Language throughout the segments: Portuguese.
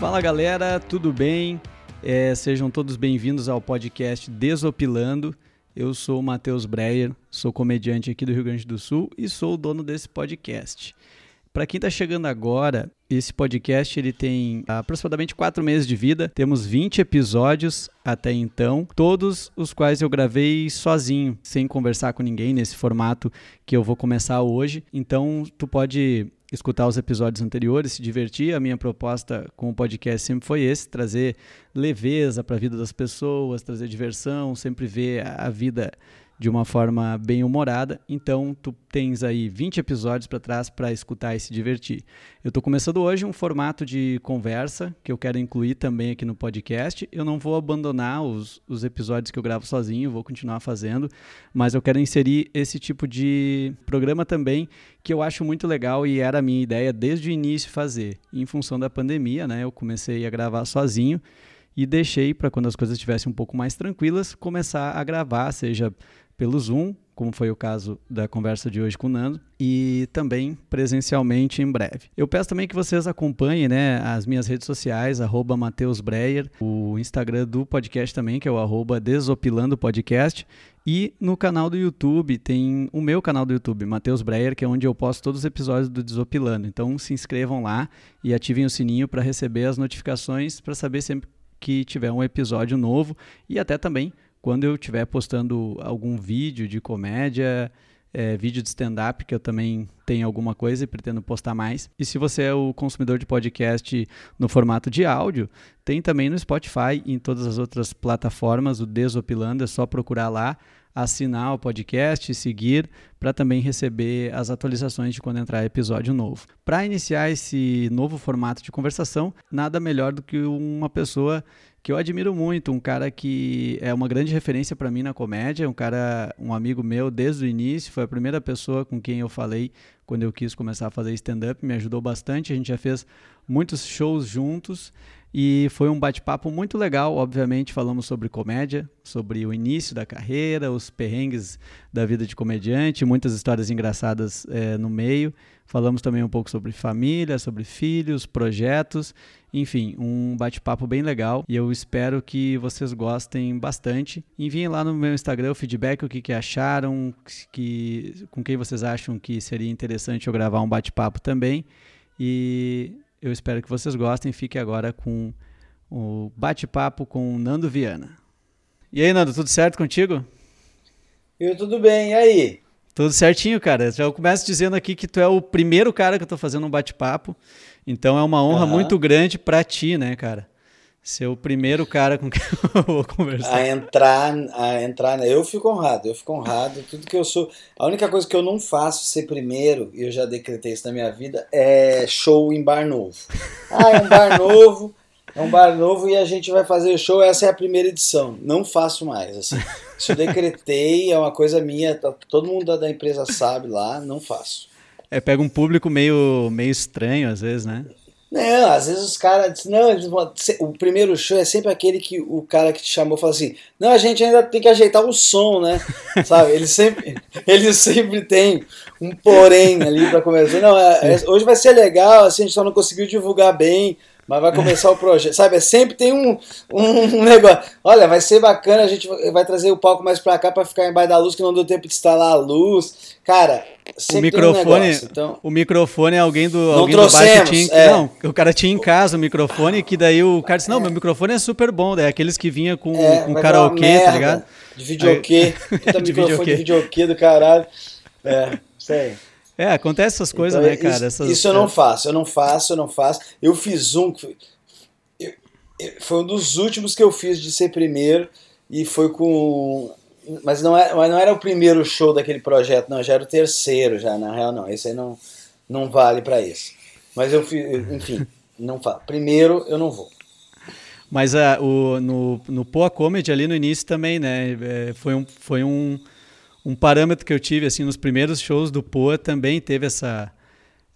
Fala galera, tudo bem? É, sejam todos bem-vindos ao podcast Desopilando. Eu sou o Matheus Breyer, sou comediante aqui do Rio Grande do Sul e sou o dono desse podcast. Para quem está chegando agora, esse podcast ele tem aproximadamente quatro meses de vida. Temos 20 episódios até então, todos os quais eu gravei sozinho, sem conversar com ninguém nesse formato que eu vou começar hoje. Então, tu pode escutar os episódios anteriores, se divertir. A minha proposta com o podcast sempre foi esse: trazer leveza para a vida das pessoas, trazer diversão, sempre ver a vida de uma forma bem humorada. Então, tu tens aí 20 episódios para trás para escutar e se divertir. Eu estou começando hoje um formato de conversa que eu quero incluir também aqui no podcast. Eu não vou abandonar os, os episódios que eu gravo sozinho, vou continuar fazendo, mas eu quero inserir esse tipo de programa também que eu acho muito legal e era a minha ideia desde o início fazer. em função da pandemia, né, eu comecei a gravar sozinho e deixei para quando as coisas estivessem um pouco mais tranquilas começar a gravar, seja pelo Zoom, como foi o caso da conversa de hoje com o Nando, e também presencialmente em breve. Eu peço também que vocês acompanhem né, as minhas redes sociais, arroba Mateus Breyer, o Instagram do podcast também, que é o arroba Desopilando Podcast, e no canal do YouTube, tem o meu canal do YouTube, Matheus Breyer, que é onde eu posto todos os episódios do Desopilando. Então se inscrevam lá e ativem o sininho para receber as notificações, para saber sempre que tiver um episódio novo e até também quando eu estiver postando algum vídeo de comédia, é, vídeo de stand-up, que eu também tenho alguma coisa e pretendo postar mais. E se você é o consumidor de podcast no formato de áudio, tem também no Spotify e em todas as outras plataformas, o Desopilando, é só procurar lá, assinar o podcast, seguir, para também receber as atualizações de quando entrar episódio novo. Para iniciar esse novo formato de conversação, nada melhor do que uma pessoa que eu admiro muito, um cara que é uma grande referência para mim na comédia, um cara, um amigo meu desde o início, foi a primeira pessoa com quem eu falei quando eu quis começar a fazer stand-up, me ajudou bastante, a gente já fez muitos shows juntos e foi um bate-papo muito legal, obviamente falamos sobre comédia, sobre o início da carreira, os perrengues da vida de comediante, muitas histórias engraçadas é, no meio, falamos também um pouco sobre família, sobre filhos, projetos enfim, um bate-papo bem legal e eu espero que vocês gostem bastante. Enviem lá no meu Instagram o feedback, o que, que acharam, que, com quem vocês acham que seria interessante eu gravar um bate-papo também. E eu espero que vocês gostem. Fique agora com o bate-papo com o Nando Viana. E aí, Nando, tudo certo contigo? Eu tudo bem, e aí? Tudo certinho, cara. Já começo dizendo aqui que tu é o primeiro cara que eu tô fazendo um bate-papo. Então é uma honra uhum. muito grande para ti, né, cara? Ser o primeiro cara com quem eu vou conversar. A entrar, a entrar, eu fico honrado, eu fico honrado. Tudo que eu sou, a única coisa que eu não faço ser primeiro, e eu já decretei isso na minha vida, é show em bar novo. Ah, é um bar novo, é um bar novo e a gente vai fazer show. Essa é a primeira edição. Não faço mais. Assim. Isso eu decretei, é uma coisa minha. Tá, todo mundo da empresa sabe lá. Não faço. É, pega um público meio, meio estranho às vezes, né? Não, às vezes os caras. Não, o primeiro show é sempre aquele que o cara que te chamou fala assim: não, a gente ainda tem que ajeitar o som, né? Sabe? Ele sempre, ele sempre tem um porém ali para começar. Não, é, é, hoje vai ser legal, assim, a gente só não conseguiu divulgar bem mas vai começar o projeto. Sabe, é sempre tem um, um, negócio. Olha, vai ser bacana, a gente vai trazer o palco mais pra cá pra ficar embaixo da luz, que não deu tempo de instalar a luz. Cara, o microfone, um negócio, então... o microfone é alguém do, não alguém do bar que tinha, é. não, o cara tinha em casa o microfone que daí o cara disse, não, é. meu microfone é super bom, daí aqueles que vinha com, é, com karaokê, tá ligado? De videokê, Aí... de microfone videokê. de videokê do caralho. É, sei. É, acontece essas coisas, então, né, cara? Isso, essas, isso eu não faço, eu não faço, eu não faço. Eu fiz um. Eu, eu, foi um dos últimos que eu fiz de ser primeiro e foi com. Mas não, é, mas não era o primeiro show daquele projeto, não, já era o terceiro, já, na real, não. Esse aí não, não vale para isso. Mas eu fiz, enfim, não falo. Primeiro eu não vou. Mas uh, o, no, no Poa Comedy ali no início também, né? É, foi um. Foi um um parâmetro que eu tive assim nos primeiros shows do Poa também teve essa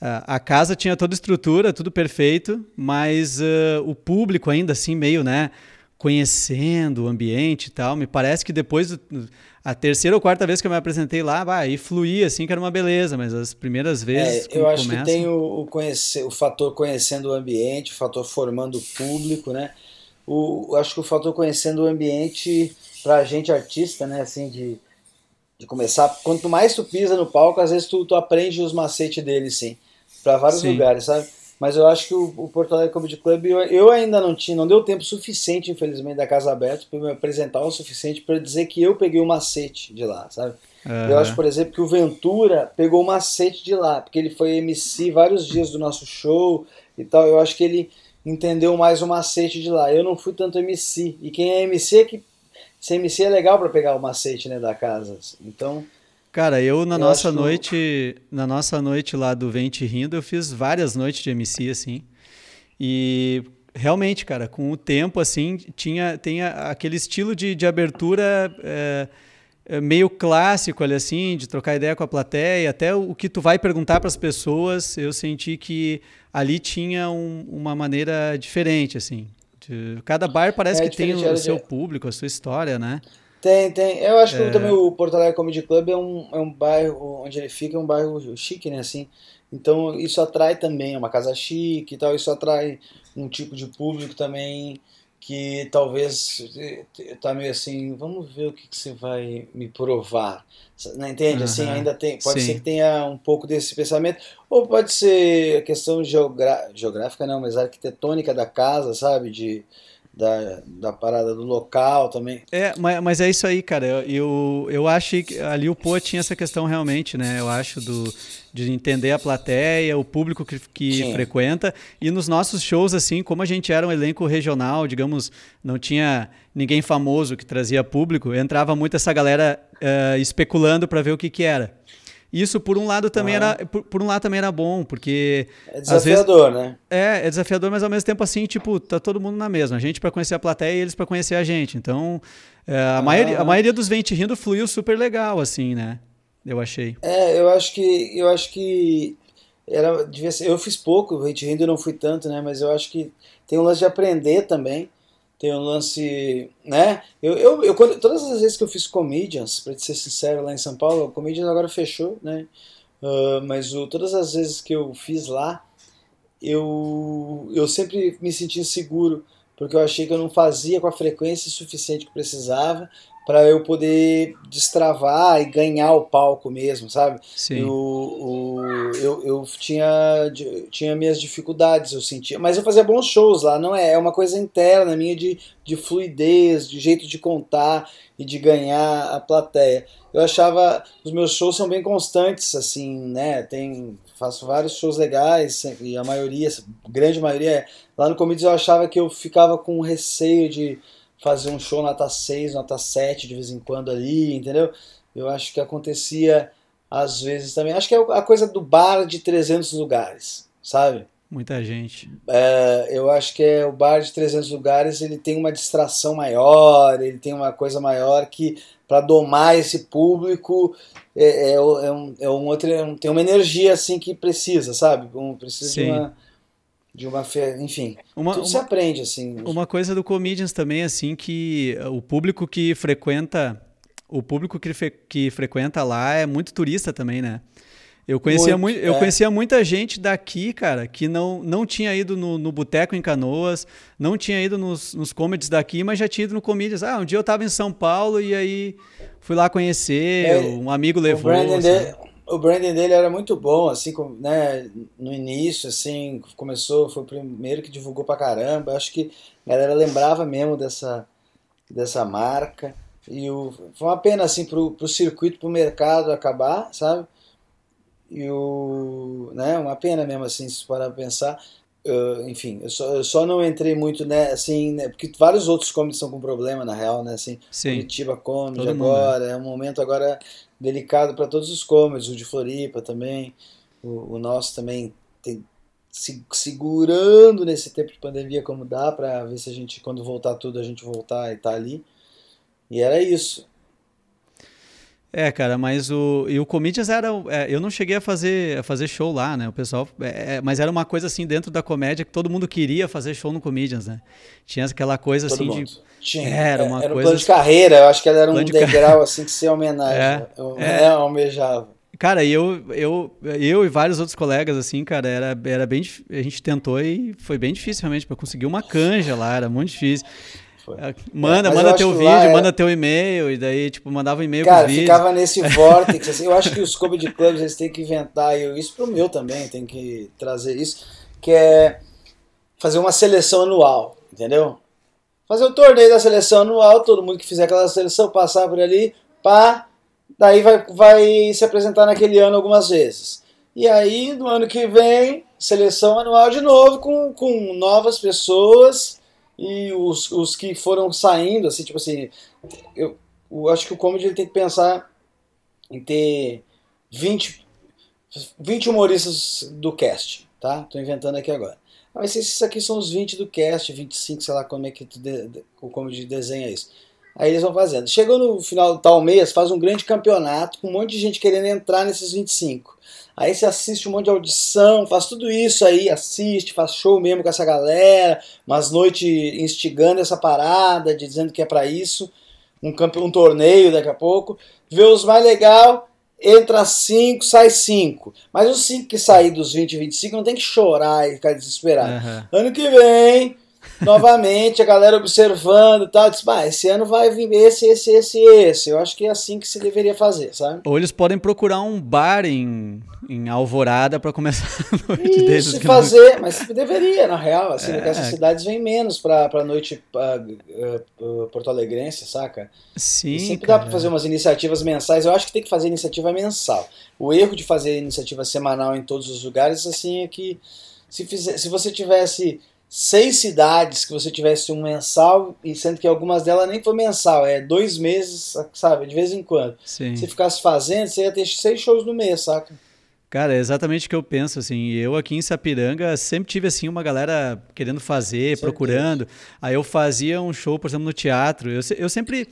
a, a casa tinha toda a estrutura, tudo perfeito, mas uh, o público ainda assim meio, né, conhecendo o ambiente e tal. Me parece que depois, a terceira ou quarta vez que eu me apresentei lá, aí fluía assim, que era uma beleza, mas as primeiras vezes. É, eu acho começa... que tem o, o, conhecer, o fator conhecendo o ambiente, o fator formando o público, né? O, acho que o fator conhecendo o ambiente, pra gente artista, né, assim, de, de começar. Quanto mais tu pisa no palco, às vezes tu, tu aprende os macetes dele, sim, para vários sim. lugares, sabe? Mas eu acho que o, o Porto Alegre Comedy Club, eu, eu, ainda não tinha, não deu tempo suficiente, infelizmente, da Casa Aberta para me apresentar o suficiente para dizer que eu peguei o macete de lá, sabe? Uhum. Eu acho, por exemplo, que o Ventura pegou o macete de lá, porque ele foi MC vários dias do nosso show e tal. Eu acho que ele entendeu mais o macete de lá. Eu não fui tanto MC. E quem é MC é que. Ser MC é legal para pegar o macete né, da casa. Então. Cara, eu na eu nossa noite, na nossa noite lá do Vente Rindo, eu fiz várias noites de MC assim. E realmente, cara, com o tempo assim, tinha tem aquele estilo de, de abertura é, é meio clássico ali assim, de trocar ideia com a plateia, até o que tu vai perguntar para as pessoas, eu senti que ali tinha um, uma maneira diferente assim. Cada bar parece é, que tem o, o seu público, a sua história, né? Tem, tem. Eu acho que é... também o Porto Alegre Comedy Club é um, é um bairro, onde ele fica, é um bairro chique, né, assim. Então isso atrai também, é uma casa chique e tal, isso atrai um tipo de público também que talvez tá meio assim, vamos ver o que, que você vai me provar. Não entende? Uhum. Assim, ainda tem, pode Sim. ser que tenha um pouco desse pensamento, ou pode ser questão geográfica não, mas arquitetônica da casa, sabe, de da, da parada do local também. É, mas, mas é isso aí, cara. Eu, eu, eu acho que ali o Pô tinha essa questão realmente, né? Eu acho do, de entender a plateia, o público que, que frequenta. E nos nossos shows, assim, como a gente era um elenco regional, digamos, não tinha ninguém famoso que trazia público, entrava muito essa galera uh, especulando para ver o que, que era. Isso por um lado também era por, por, um lado também era bom, porque é desafiador, vezes, né? É, é desafiador, mas ao mesmo tempo assim, tipo, tá todo mundo na mesma. A gente para conhecer a plateia e eles para conhecer a gente. Então, é, a, ah. maioria, a maioria dos Vente Rindo fluiu super legal assim, né? Eu achei. É, eu acho que eu acho que era devia ser, eu fiz pouco, Vente Rindo não fui tanto, né, mas eu acho que tem um lance de aprender também tem um lance, né? Eu, eu, eu todas as vezes que eu fiz comedians, para ser sincero, lá em São Paulo, o comedians agora fechou, né? Uh, mas o, todas as vezes que eu fiz lá, eu, eu sempre me senti inseguro, porque eu achei que eu não fazia com a frequência suficiente que precisava para eu poder destravar e ganhar o palco mesmo, sabe? Sim. Eu, eu, eu, eu, tinha, tinha minhas dificuldades, eu sentia. Mas eu fazia bons shows lá, não é? É uma coisa interna minha de, de fluidez, de jeito de contar e de ganhar a plateia. Eu achava. Os meus shows são bem constantes, assim, né? Tem, faço vários shows legais e a maioria, a grande maioria é. Lá no Comedies eu achava que eu ficava com receio de fazer um show nota 6, nota 7 de vez em quando ali, entendeu? Eu acho que acontecia às vezes também. Acho que é a coisa do bar de 300 lugares, sabe? Muita gente. É, eu acho que é o bar de 300 lugares, ele tem uma distração maior, ele tem uma coisa maior que para domar esse público é, é, é, um, é um outro, é tem uma energia assim que precisa, sabe? Um, precisa Sim. de uma de uma fé, enfim, uma, tudo uma, se aprende assim. Uma coisa do comedians também assim que o público que frequenta o público que, que frequenta lá é muito turista também, né? Eu conhecia, muito, eu é. conhecia muita gente daqui, cara, que não, não tinha ido no, no Boteco em Canoas, não tinha ido nos, nos comedies daqui, mas já tinha ido no comedians. Ah, um dia eu estava em São Paulo e aí fui lá conhecer, é, um amigo levou. O Brandon, assim o branding dele era muito bom, assim, né, no início, assim, começou, foi o primeiro que divulgou pra caramba, acho que a galera lembrava mesmo dessa, dessa marca, e o, foi uma pena, assim, pro, pro circuito, pro mercado acabar, sabe, e o, né, uma pena mesmo, assim, se parar pra pensar, Uh, enfim, eu só, eu só, não entrei muito, né, assim, né, porque vários outros comedies estão com problema, na real, né, assim, Sim. Curitiba Comedy agora, mundo, né? é um momento agora delicado para todos os comedies, o de Floripa também, o, o nosso também tem se, segurando nesse tempo de pandemia como dá, para ver se a gente, quando voltar tudo, a gente voltar e tá ali, e era isso. É, cara, mas o. E o Comedians era. É, eu não cheguei a fazer, a fazer show lá, né? O pessoal. É, é, mas era uma coisa assim dentro da comédia que todo mundo queria fazer show no Comedians, né? Tinha aquela coisa todo assim mundo. de. Tinha. Era uma era coisa. Um plano de carreira, eu acho que era um degrau assim que se homenagem. É, eu, é. almejava. Cara, eu, eu, eu e vários outros colegas, assim, cara, era, era bem. A gente tentou e foi bem difícil realmente para conseguir uma canja lá, era muito difícil. Foi. É, manda, é, manda teu vídeo, era... manda teu e-mail, e daí, tipo, mandava um e-mail Cara, ficava nesse vórtice, assim, eu acho que os comedy clubs, eles têm que inventar, e isso pro meu também, tem que trazer isso, que é fazer uma seleção anual, entendeu? Fazer o torneio da seleção anual, todo mundo que fizer aquela seleção passar por ali, pá, daí vai, vai se apresentar naquele ano algumas vezes. E aí, no ano que vem, seleção anual de novo, com, com novas pessoas, e os, os que foram saindo, assim, tipo assim, eu, eu acho que o comedy ele tem que pensar em ter 20, 20 humoristas do cast, tá? Tô inventando aqui agora. Mas esses aqui são os 20 do cast, 25, sei lá como é que de, de, o comedy desenha isso. Aí eles vão fazendo. Chegou no final do tal mês, faz um grande campeonato com um monte de gente querendo entrar nesses 25. Aí você assiste um monte de audição, faz tudo isso aí, assiste, faz show mesmo com essa galera, umas noites instigando essa parada, dizendo que é para isso, um, campe... um torneio daqui a pouco. Vê os mais legal, entra 5, sai 5. Mas os 5 que sair dos 20 e 25 não tem que chorar e ficar desesperado. Uhum. Ano que vem novamente, a galera observando e tal, disse, bah, esse ano vai vir esse, esse, esse, esse. Eu acho que é assim que se deveria fazer, sabe? Ou eles podem procurar um bar em, em Alvorada para começar a noite Isso, deles. fazer, não... mas deveria, na real, assim, é. essas cidades vêm menos pra, pra noite uh, uh, porto alegrense, saca? Sim, e sempre cara. dá pra fazer umas iniciativas mensais, eu acho que tem que fazer iniciativa mensal. O erro de fazer iniciativa semanal em todos os lugares, assim, é que se, fizer, se você tivesse seis cidades que você tivesse um mensal, e sendo que algumas delas nem foi mensal, é dois meses, sabe, de vez em quando. Sim. Se ficasse fazendo, você ia ter seis shows no mês, saca? Cara, é exatamente o que eu penso, assim, eu aqui em Sapiranga sempre tive, assim, uma galera querendo fazer, procurando, aí eu fazia um show, por exemplo, no teatro, eu, eu sempre...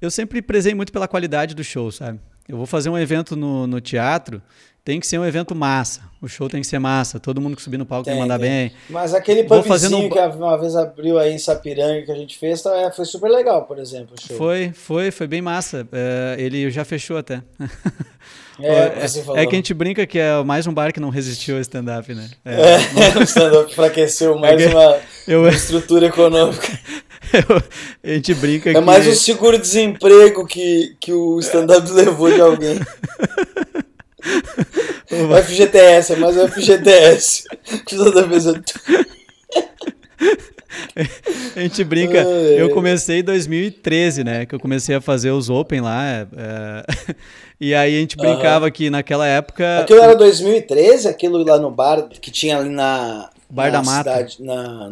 Eu sempre prezei muito pela qualidade do show, sabe? Eu vou fazer um evento no, no teatro, tem que ser um evento massa. O show tem que ser massa. Todo mundo que subir no palco tem, que mandar tem. bem. Mas aquele pumpzinho fazendo... que uma vez abriu aí em Sapiranga que a gente fez, tá, é, foi super legal, por exemplo. Foi, foi, foi bem massa. É, ele já fechou até. É, é, é, que a gente brinca que é mais um bar que não resistiu ao stand-up, né? É, é o stand-up enfraqueceu é mais uma, eu... estrutura econômica. Eu, a gente brinca é que... É mais um seguro-desemprego que, que o stand-up levou de alguém. O FGTS, é mais o FGTS. Toda vez eu... A gente brinca. Eu comecei em 2013, né? Que eu comecei a fazer os Open lá. É, é e aí a gente brincava uhum. que naquela época. Aquilo era 2013? Aquilo lá no bar que tinha ali na. Bar na da Mata. Cidade, na,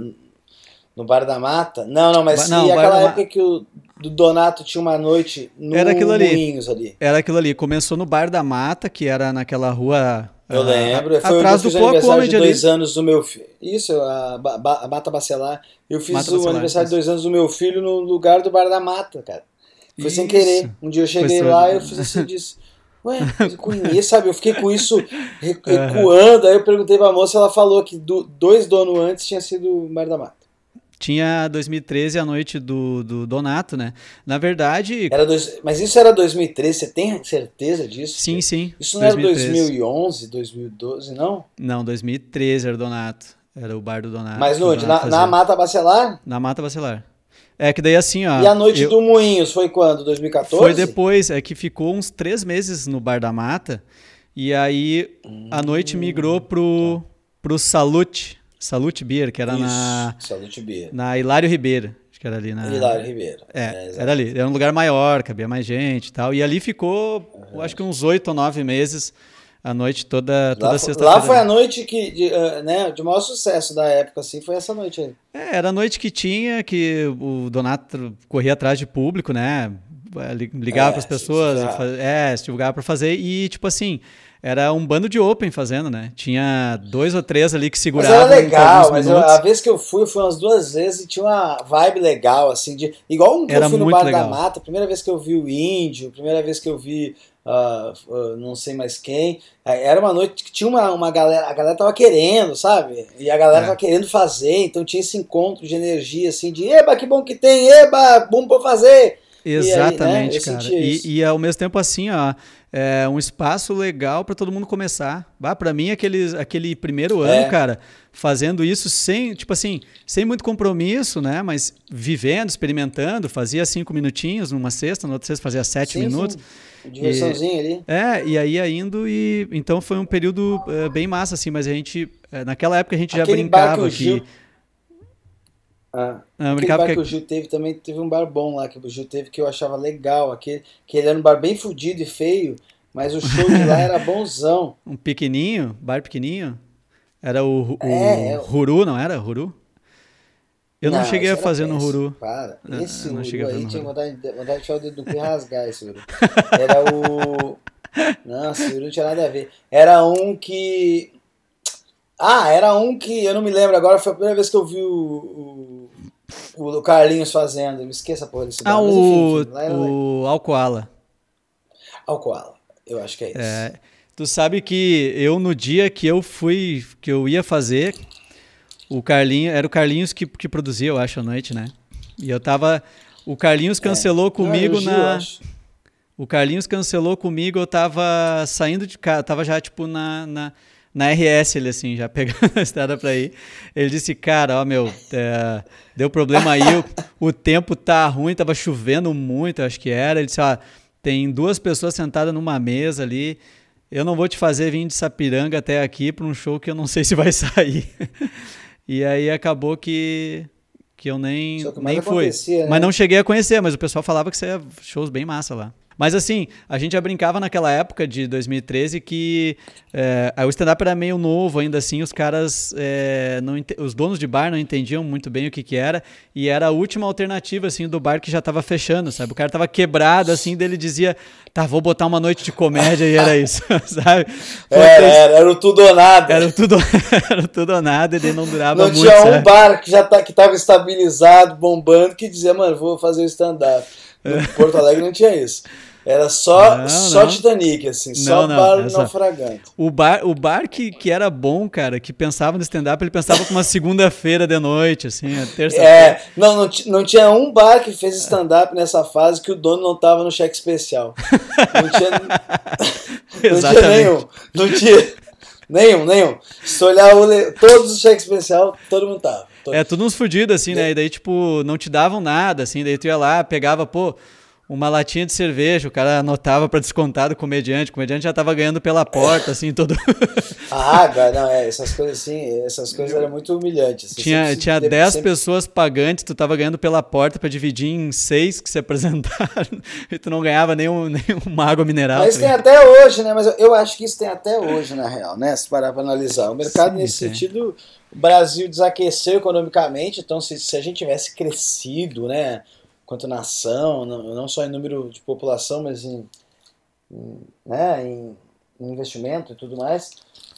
no Bar da Mata? Não, não, mas não, e aquela época Ma... que o do Donato tinha uma noite no era aquilo ali. Moinhos ali. Era aquilo ali. Começou no Bar da Mata, que era naquela rua. Eu uh, lembro. Foi atrás do Poa Comedy de dois ali. anos do meu filho. Isso, a, a, Mata Bacelar. Eu fiz Mata o Bacelar, aniversário de dois anos do meu filho no lugar do Bar da Mata, cara. Foi isso. sem querer. Um dia eu cheguei Foi lá e eu fiz assim, disse. Ué, eu conheço, sabe? Eu fiquei com isso recuando. Uhum. Aí eu perguntei pra moça, ela falou que do, dois donos antes tinha sido o Bar da Mata. Tinha 2013 a noite do, do Donato, né? Na verdade. Era dois, mas isso era 2013, você tem certeza disso? Sim, sim. Isso não 2013. era 2011, 2012, não? Não, 2013 era o Donato. Era o bar do Donato. Mas no, na, na, Mata Bacelar? Na Mata Bacelar. É que daí assim, ó. E a noite eu... do Moinhos foi quando? 2014? Foi depois, é que ficou uns três meses no Bar da Mata. E aí hum, a noite migrou pro, tá. pro Salute Salute Beer, que era Isso, na. Salute Beer. Na Hilário Ribeiro. Acho que era ali na. Hilário Ribeiro. É, é era ali. Era um lugar maior, cabia mais gente e tal. E ali ficou, uhum. acho que uns oito ou nove meses. A noite toda, toda sexta-feira. Lá foi a noite que, de, uh, né, de maior sucesso da época, assim, foi essa noite aí. É, era a noite que tinha, que o Donato corria atrás de público, né? ligava é, para as pessoas, é, divulgava para fazer e tipo assim, era um bando de open fazendo, né? Tinha dois ou três ali que seguravam. Mas era legal, mas eu, a vez que eu fui, eu fui umas duas vezes e tinha uma vibe legal, assim, de. Igual um que era eu fui no Bar legal. da Mata, primeira vez que eu vi o Índio, primeira vez que eu vi. Uh, uh, não sei mais quem. Era uma noite que tinha uma, uma galera, a galera tava querendo, sabe? E a galera é. tava querendo fazer, então tinha esse encontro de energia, assim, de eba, que bom que tem, eba, bom pra fazer. Exatamente, e aí, né, cara. E, e, ao mesmo tempo assim, ó, é um espaço legal para todo mundo começar. Bah, para mim, aquele, aquele primeiro ano, é. cara, fazendo isso sem, tipo assim, sem muito compromisso, né? Mas vivendo, experimentando, fazia cinco minutinhos numa sexta, na outra sexta fazia sete sim, minutos. Sim. Diversãozinha ali. É, e aí indo e então foi um período uh, bem massa assim, mas a gente uh, naquela época a gente Aquele já brincava que, Ah, não, aquele bar que... que o Gil teve também teve um bar bom lá que o Gil teve que eu achava legal, aquele que ele era um bar bem fudido e feio, mas o show de lá era bonzão. Um pequenininho, bar pequenininho? Era o, o é, é Huru, não era? Huru? Eu não, não cheguei a fazer no Huru. Para, esse não, Huru aí tinha vontade, vontade de enfiar o dedo no cu e rasgar esse Huru. Era o... Nossa, o Huru não tinha nada a ver. Era um que... Ah, era um que eu não me lembro agora, foi a primeira vez que eu vi o, o, o Carlinhos fazendo. Me esqueça a porra desse Ah, o, enfim, enfim, o Alcoala. Alcoala, eu acho que é isso. É, tu sabe que eu, no dia que eu fui, que eu ia fazer, o Carlinhos, era o Carlinhos que, que produzia, eu acho, à noite, né? E eu tava. O Carlinhos é. cancelou é. comigo não, na. O Carlinhos cancelou comigo, eu tava saindo de casa, tava já, tipo, na, na na RS, ele assim, já pegando a estrada para ir. Ele disse, cara, ó, meu, é, deu problema aí, o, o, tempo tá ruim, tava chovendo muito, acho que era. Ele disse, ó, tem duas pessoas sentadas numa mesa ali, eu não vou te fazer vir de Sapiranga até aqui para um show que eu não sei se vai sair. e aí acabou que que eu nem, nem fui. Né? Mas não cheguei a conhecer, mas o pessoal falava que você ia shows bem massa lá. Mas assim, a gente já brincava naquela época de 2013 que é, o stand-up era meio novo ainda assim, os caras, é, não, os donos de bar não entendiam muito bem o que, que era e era a última alternativa assim do bar que já estava fechando, sabe? O cara tava quebrado assim, dele dizia, tá, vou botar uma noite de comédia e era isso, sabe? Era, era, era, o tudo ou nada. Era o tudo, era o tudo ou nada, ele não durava não muito. Não tinha um sabe? bar que já tá, que tava estabilizado, bombando, que dizia, mano, vou fazer o stand-up. No Porto Alegre não tinha isso. Era só, não, só não. Titanic, assim, não, só bar essa... naufragante. O bar, o bar que, que era bom, cara, que pensava no stand-up, ele pensava com uma segunda-feira de noite, assim, terça-feira. É, não, não, não tinha um bar que fez stand-up nessa fase que o dono não tava no cheque especial. Não tinha, não tinha nenhum. Não tinha nenhum, nenhum. Se olhar o, todos os cheques especial, todo mundo tava. É, tudo uns fudidos, assim, né? E daí, tipo, não te davam nada, assim, daí tu ia lá, pegava, pô uma latinha de cerveja, o cara anotava para descontar do comediante, o comediante já tava ganhando pela porta, assim, todo. ah, não, é, essas coisas assim, essas coisas eram muito humilhantes. Assim, tinha tinha 10 sempre... pessoas pagantes, tu tava ganhando pela porta para dividir em seis que se apresentaram, e tu não ganhava nenhum, nenhuma água mineral. Mas tem até hoje, né? Mas eu, acho que isso tem até hoje, na real, né? Se parar pra analisar. O mercado, Sim, nesse sentido, o Brasil desaqueceu economicamente, então se, se a gente tivesse crescido, né? Quanto nação, não, não só em número de população, mas em, em, né, em, investimento e tudo mais,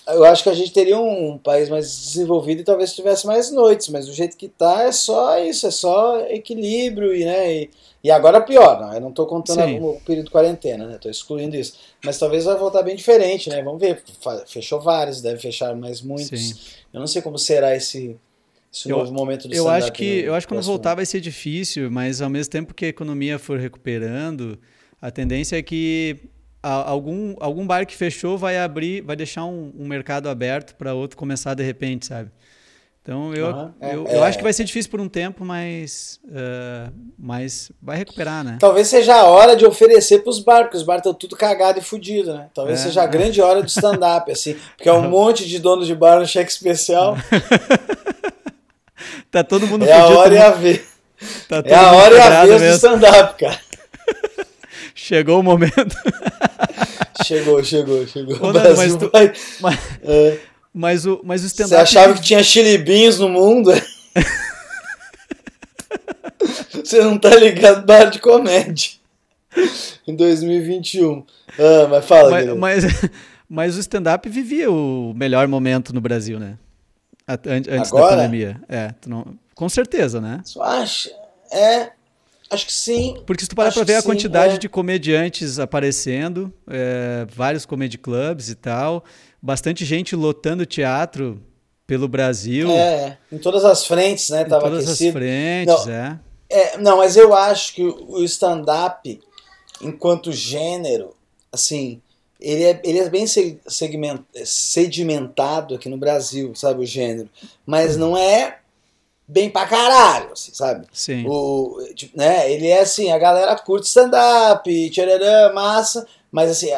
eu acho que a gente teria um, país mais desenvolvido e talvez tivesse mais noites, mas do jeito que está é só isso, é só equilíbrio e, né, e, e agora pior, não, eu não estou contando o período de quarentena, né, estou excluindo isso, mas talvez vai voltar bem diferente, né, vamos ver, fechou vários, deve fechar mais muitos, Sim. eu não sei como será esse esse eu, novo momento do eu acho que Eu acho que quando voltar vai ser difícil, mas ao mesmo tempo que a economia for recuperando, a tendência é que algum, algum bar que fechou vai abrir, vai deixar um, um mercado aberto para outro começar de repente, sabe? Então eu, uhum. é, eu, é, eu, acho que vai ser difícil por um tempo, mas, uh, mas vai recuperar, né? Talvez seja a hora de oferecer para os bar, porque os bar estão tudo cagado e fudido, né? Talvez é. seja a grande hora do stand-up, assim, porque é um monte de dono de bar no cheque especial. Tá todo mundo É a hora e a ver. Tá é a hora e a vez do stand-up, cara. Chegou o momento. chegou, chegou, chegou. Ô, não, mas, tu, vai... mas, é. mas, o, mas o stand-up. Você achava que tinha chilibinhos no mundo? Você não tá ligado bar de comédia. em 2021. Ah, mas fala, mas, mas, mas, o stand-up vivia o melhor momento no Brasil, né? Antes Agora? da pandemia. É, não... com certeza, né? Você acha? É, Acho que sim. Porque se tu parar pra ver a sim, quantidade é. de comediantes aparecendo, é, vários comedy clubs e tal, bastante gente lotando teatro pelo Brasil. É, em todas as frentes, né? Tava em todas aquecido. as frentes, não, é. é. Não, mas eu acho que o stand-up, enquanto gênero, assim, ele é, ele é bem segment, sedimentado aqui no Brasil, sabe, o gênero. Mas não é bem pra caralho, assim, sabe? Sim. O, tipo, né, ele é assim, a galera curte stand-up, tchararã, massa, mas assim,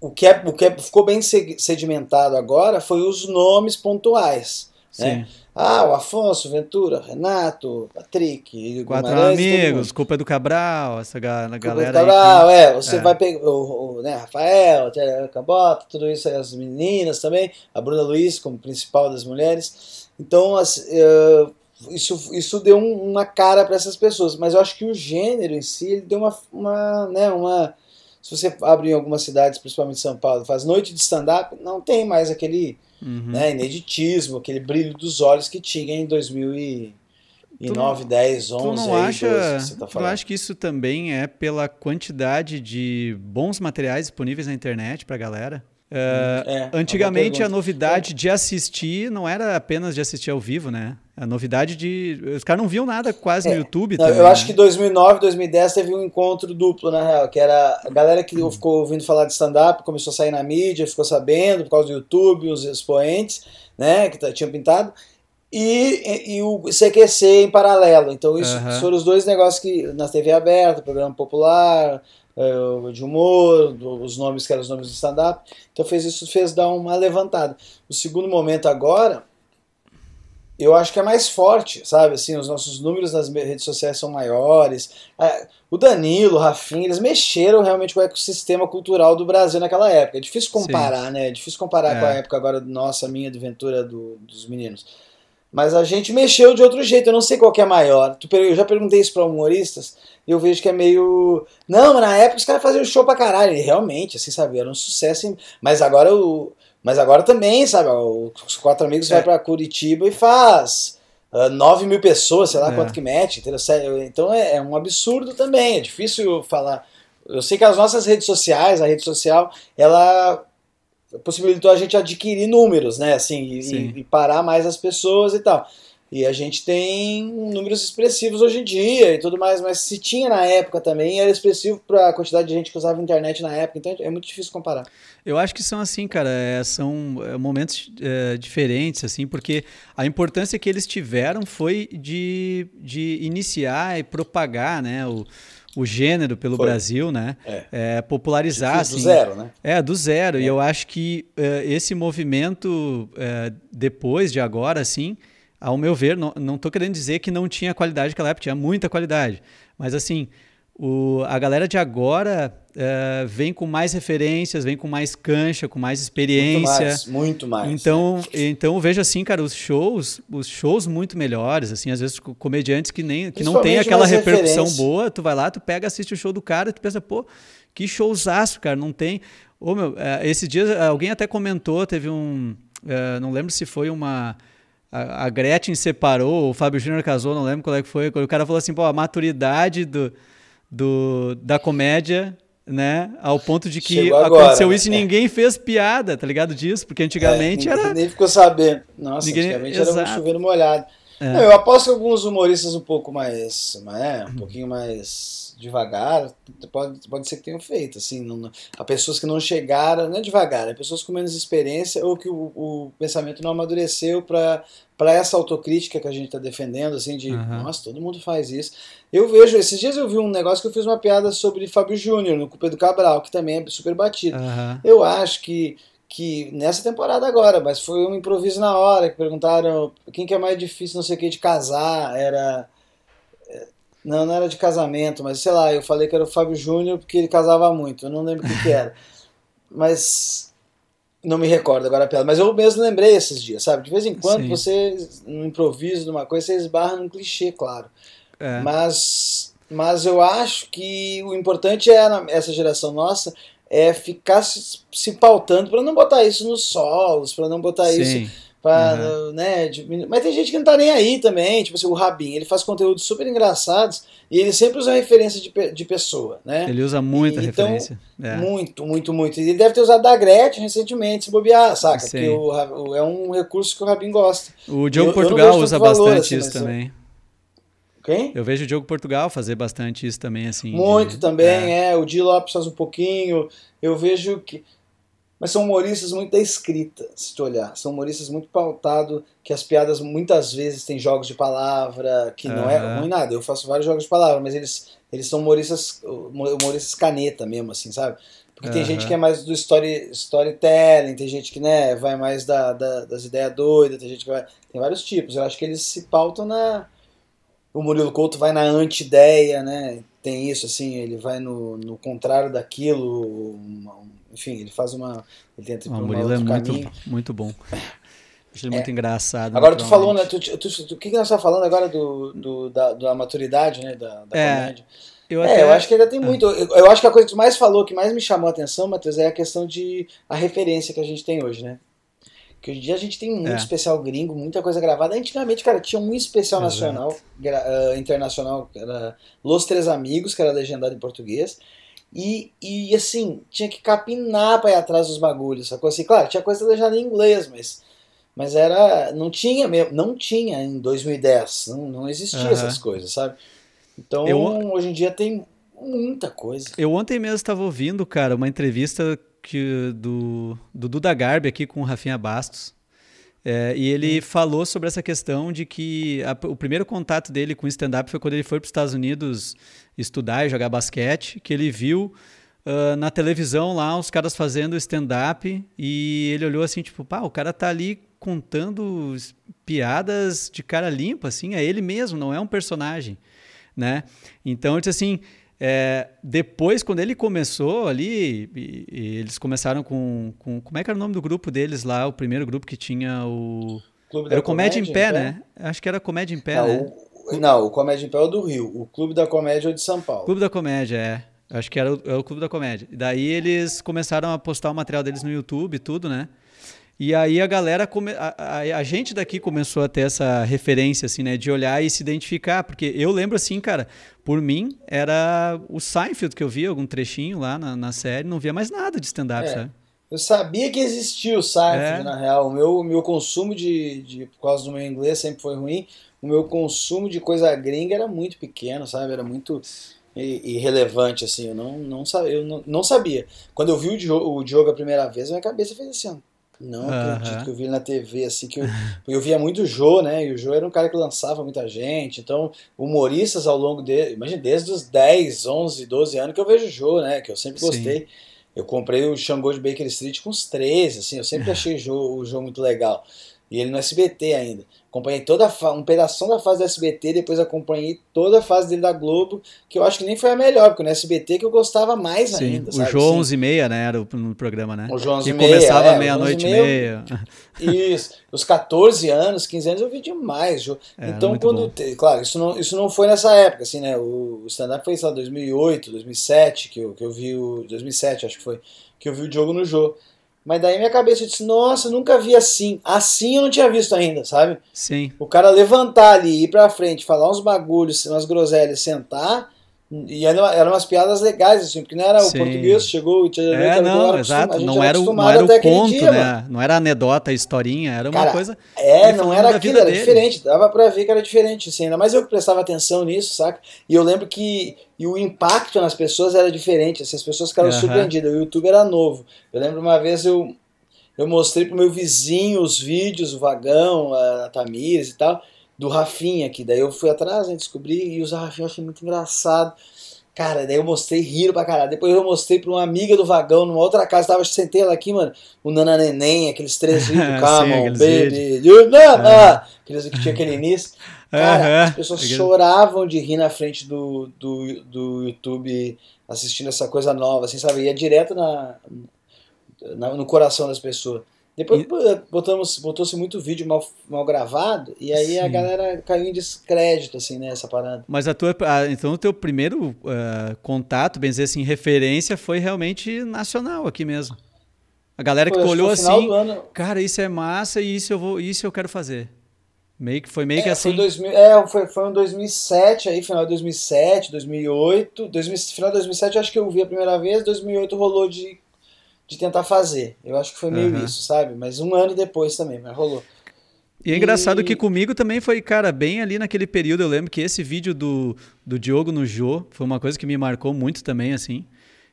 o que, é, o que é, ficou bem sedimentado agora foi os nomes pontuais. Né? Ah, o Afonso, Ventura, Renato, Patrick, Quatro amigos, culpa é do Cabral, essa galera. Culpa do Cabral, que... é. Você é. vai pegar o, o né, Rafael, Cabota, tudo isso, as meninas também, a Bruna Luiz como principal das mulheres. Então, as, uh, isso, isso deu um, uma cara para essas pessoas, mas eu acho que o gênero em si ele deu uma, uma, né, uma. Se você abre em algumas cidades, principalmente São Paulo, faz noite de stand-up, não tem mais aquele uhum. né, ineditismo, aquele brilho dos olhos que tinha em 2009, 10, 11, tu não aí, acha, 12, tá Tu acha que isso também é pela quantidade de bons materiais disponíveis na internet para galera? Uh, é, antigamente a novidade de assistir não era apenas de assistir ao vivo, né? A novidade de. Os caras não viam nada quase é, no YouTube. Não, também, eu acho né? que 2009, 2010 teve um encontro duplo, na real, que era a galera que hum. ficou ouvindo falar de stand-up, começou a sair na mídia, ficou sabendo por causa do YouTube, os expoentes, né, que tinham pintado, e, e, e o CQC em paralelo. Então, isso uhum. foram os dois negócios que na TV aberta, programa popular, uh, de humor, os nomes que eram os nomes do stand-up. Então fez isso fez dar uma levantada. O segundo momento agora, eu acho que é mais forte, sabe? Assim, os nossos números nas redes sociais são maiores. É, o Danilo, o Rafinha, eles mexeram realmente com o ecossistema cultural do Brasil naquela época. É difícil comparar, Sim. né? É difícil comparar é. com a época agora nossa, minha, de Ventura, do, dos meninos. Mas a gente mexeu de outro jeito, eu não sei qual que é maior. Eu já perguntei isso para humoristas, e eu vejo que é meio. Não, mas na época os caras faziam show pra caralho. E realmente, assim, sabe, era um sucesso. Mas agora o. Mas agora também, sabe, os quatro amigos é. vai para Curitiba e faz uh, ah, 9 mil pessoas, sei lá é. quanto que mete. Entendeu? Então é, é um absurdo também, é difícil falar. Eu sei que as nossas redes sociais, a rede social, ela possibilitou a gente adquirir números, né? Assim, e, e, parar mais as pessoas e tal. E a gente tem números expressivos hoje em dia e tudo mais, mas se tinha na época também, era expressivo para a quantidade de gente que usava a internet na época, então é muito difícil comparar. Eu acho que são assim, cara, é, são é, momentos é, diferentes, assim, porque a importância que eles tiveram foi de, de iniciar e propagar, né, o, o gênero pelo Foi. Brasil, né? É. É, popularizar. Do assim, zero, né? É, do zero. É. E eu acho que uh, esse movimento, uh, depois de agora, assim, ao meu ver, não estou querendo dizer que não tinha qualidade naquela época, tinha muita qualidade. Mas assim, o, a galera de agora uh, vem com mais referências, vem com mais cancha, com mais experiência. Muito mais, muito mais. Então, então eu vejo assim, cara, os shows, os shows muito melhores, assim, às vezes comediantes que nem que não tem aquela repercussão boa, tu vai lá, tu pega, assiste o show do cara, tu pensa, pô, que showzaço, cara, não tem. Ô, meu, uh, esses dias alguém até comentou, teve um, uh, não lembro se foi uma a, a Gretchen separou, o Fábio Júnior casou, não lembro qual é que foi. O cara falou assim, pô, a maturidade do, do, da comédia, né? Ao ponto de que agora, aconteceu né? isso e ninguém fez piada, tá ligado disso? Porque antigamente é, era. Nem ficou sabendo. Nossa, ninguém... antigamente Exato. era um chuveiro molhado. É. Não, eu aposto que alguns humoristas um pouco mais. Né, um pouquinho mais devagar, pode, pode ser que tenham feito, assim, não, há pessoas que não chegaram, não é devagar, é pessoas com menos experiência ou que o, o pensamento não amadureceu para para essa autocrítica que a gente está defendendo, assim, de, uhum. nossa, todo mundo faz isso. Eu vejo, esses dias eu vi um negócio que eu fiz uma piada sobre Fábio Júnior, no Culpa do Cabral, que também é super batido. Uhum. Eu acho que que nessa temporada agora, mas foi um improviso na hora, que perguntaram quem que é mais difícil, não sei o que, de casar, era não, não era de casamento, mas sei lá, eu falei que era o Fábio Júnior porque ele casava muito, eu não lembro o que, que era. Mas não me recordo agora a piada, mas eu mesmo lembrei esses dias, sabe? De vez em quando Sim. você, no improviso de uma coisa, você esbarra num clichê, claro. É. Mas mas eu acho que o importante é, essa geração nossa, é ficar se, se pautando para não botar isso nos solos, para não botar Sim. isso Pra, uhum. né, mas tem gente que não tá nem aí também, tipo assim, o Rabin, ele faz conteúdos super engraçados e ele sempre usa referência de, de pessoa, né? Ele usa muita e, então, referência. É. Muito, muito, muito. E ele deve ter usado da Gretchen recentemente, se bobear, saca? Sim. Porque o, o, é um recurso que o Rabin gosta. O Diogo eu, Portugal eu usa bastante assim, isso também. Quem? Eu vejo o Diogo Portugal fazer bastante isso também, assim. Muito de, também, é. é. O Di Lopes faz um pouquinho. Eu vejo que mas são humoristas muito da escrita, se tu olhar. São humoristas muito pautados, que as piadas muitas vezes têm jogos de palavra, que uhum. não é ruim nada. Eu faço vários jogos de palavra, mas eles, eles são humoristas, humoristas caneta mesmo, assim, sabe? Porque uhum. tem gente que é mais do story, storytelling, tem gente que né, vai mais da, da, das ideias doidas, tem gente que vai. Tem vários tipos. Eu acho que eles se pautam na. O Murilo Couto vai na anti-ideia, né? Tem isso, assim, ele vai no, no contrário daquilo, uma, enfim, ele faz uma. Ele tenta o Murilo é muito, muito bom. Acho ele é. muito engraçado. Agora tu falou, né? Tu, tu, tu, o que, que nós estamos falando agora do, do, da, da maturidade, né? Da, da é, comédia. Eu é, eu acho que ainda tem ah. muito. Eu, eu, acho que a coisa que tu mais falou, que mais me chamou a atenção, Matheus, é a questão de a referência que a gente tem hoje, né? Que hoje em dia a gente tem muito é. especial gringo, muita coisa gravada. Antigamente, cara, tinha um especial Exato. nacional, uh, internacional, que era Los Três Amigos, que era legendado em português. E, e assim, tinha que capinar pra ir atrás dos bagulhos, sacou? Assim, claro, tinha coisa legenda em inglês, mas, mas era. Não tinha mesmo, não tinha em 2010, não, não existia uhum. essas coisas, sabe? Então, eu, hoje em dia tem muita coisa. Eu ontem mesmo estava ouvindo, cara, uma entrevista que, do, do Duda Garbi aqui com o Rafinha Bastos. É, e ele hum. falou sobre essa questão de que a, o primeiro contato dele com stand-up foi quando ele foi para os Estados Unidos estudar e jogar basquete, que ele viu uh, na televisão lá os caras fazendo stand-up e ele olhou assim, tipo, pá, o cara tá ali contando piadas de cara limpa, assim, é ele mesmo, não é um personagem, né? Então, ele disse assim, é, depois, quando ele começou ali, e, e eles começaram com, com, Como é que era o nome do grupo deles lá? O primeiro grupo que tinha o. Clube era o Comédia, Comédia em Pé, né? Acho que era Comédia em Pé, não, né? O, não, o Comédia em Pé é o do Rio. O Clube da Comédia é o de São Paulo. Clube da Comédia, é. Acho que era o, é o Clube da Comédia. E daí eles começaram a postar o material deles no YouTube e tudo, né? E aí a galera, come... a, a, a, gente daqui começou a ter essa referência, assim, né? De olhar e se identificar. Porque eu lembro, assim, cara, por mim, era o Seinfeld que eu via, algum trechinho lá na, na série, não via mais nada de stand-up, é. sabe? Eu sabia que existia o Seinfeld, é. na real. O meu, meu consumo de, de. Por causa do meu inglês sempre foi ruim. O meu consumo de coisa gringa era muito pequeno, sabe? Era muito irrelevante, assim. Eu não, não, eu não, não sabia. Quando eu vi o Diogo, o Diogo a primeira vez, a minha cabeça fez assim, não acredito que eu vi na TV, assim, que eu, eu via muito o Jô, né? E o Jô era um cara que lançava muita gente. Então, humoristas ao longo de. Imagina, desde os 10, 11, 12 anos que eu vejo o Jô, né? Que eu sempre gostei. Sim. Eu comprei o Xangô de Baker Street com uns 13, assim, eu sempre achei o Jô, o Jô muito legal. E ele no SBT ainda. Acompanhei toda a um pedaço da fase do SBT, depois acompanhei toda a fase dele da Globo, que eu acho que nem foi a melhor, porque no SBT que eu gostava mais Sim, ainda. O João 11 e meia, né? Era no programa, né? O João 11 e meia. começava é, meia-noite e meia. Isso. Os 14 anos, 15 anos eu vi demais. É, então, quando. Te, claro, isso não, isso não foi nessa época, assim, né? O, stand-up foi, sei lá, 2008, 2007, que eu, que eu vi o. 2007, acho que foi. Que eu vi o Diogo no jogo. Mas daí minha cabeça disse, nossa, nunca vi assim. Assim eu não tinha visto ainda, sabe? Sim. O cara levantar ali, ir pra frente, falar uns bagulhos, umas groselhas, sentar e eram umas piadas legais, assim, porque não era Sim. o português, chegou e tinha É, não, exato. Não era, o, não era o conto, dia, né? Mano. Não era anedota, historinha, era uma coisa. É, não era aquilo, era dele. diferente. Dava pra ver que era diferente, assim. Ainda mais eu que prestava atenção nisso, saca? E eu lembro que e o impacto nas pessoas era diferente, assim, as pessoas ficaram uhum. surpreendidas. O YouTube era novo. Eu lembro uma vez eu, eu mostrei pro meu vizinho os vídeos, o Vagão, a, a Tamires e tal do Rafinha aqui. Daí eu fui atrás, né, descobri e o Rafinha eu achei muito engraçado. Cara, daí eu mostrei, riram pra caralho. Depois eu mostrei pra uma amiga do vagão, numa outra casa, tava, sentei ela aqui, mano, o Nana Neném, aqueles três vídeos, Come on, baby, you Nana, aqueles que tinha aquele início. Cara, as pessoas choravam de rir na frente do, do, do YouTube assistindo essa coisa nova, assim, sabe? Ia direto na, na no coração das pessoas. Depois e... botamos, botou-se muito vídeo mal, mal gravado, e aí Sim. a galera caiu em descrédito, assim, né, essa parada. Mas a tua, então o teu primeiro uh, contato, bem dizer assim, referência foi realmente nacional aqui mesmo. A galera que tu olhou assim, ano... cara, isso é massa e isso eu vou, isso eu quero fazer. Meio que foi meio é, que assim. Foi 2000, é, foi, foi em 2007 aí, final de 2007, 2008, 2000, final de 2007 acho que eu vi a primeira vez, 2008 rolou de de tentar fazer. Eu acho que foi meio uhum. isso, sabe? Mas um ano depois também, mas rolou. E é engraçado e... que comigo também foi, cara, bem ali naquele período. Eu lembro que esse vídeo do, do Diogo no Jô foi uma coisa que me marcou muito também, assim.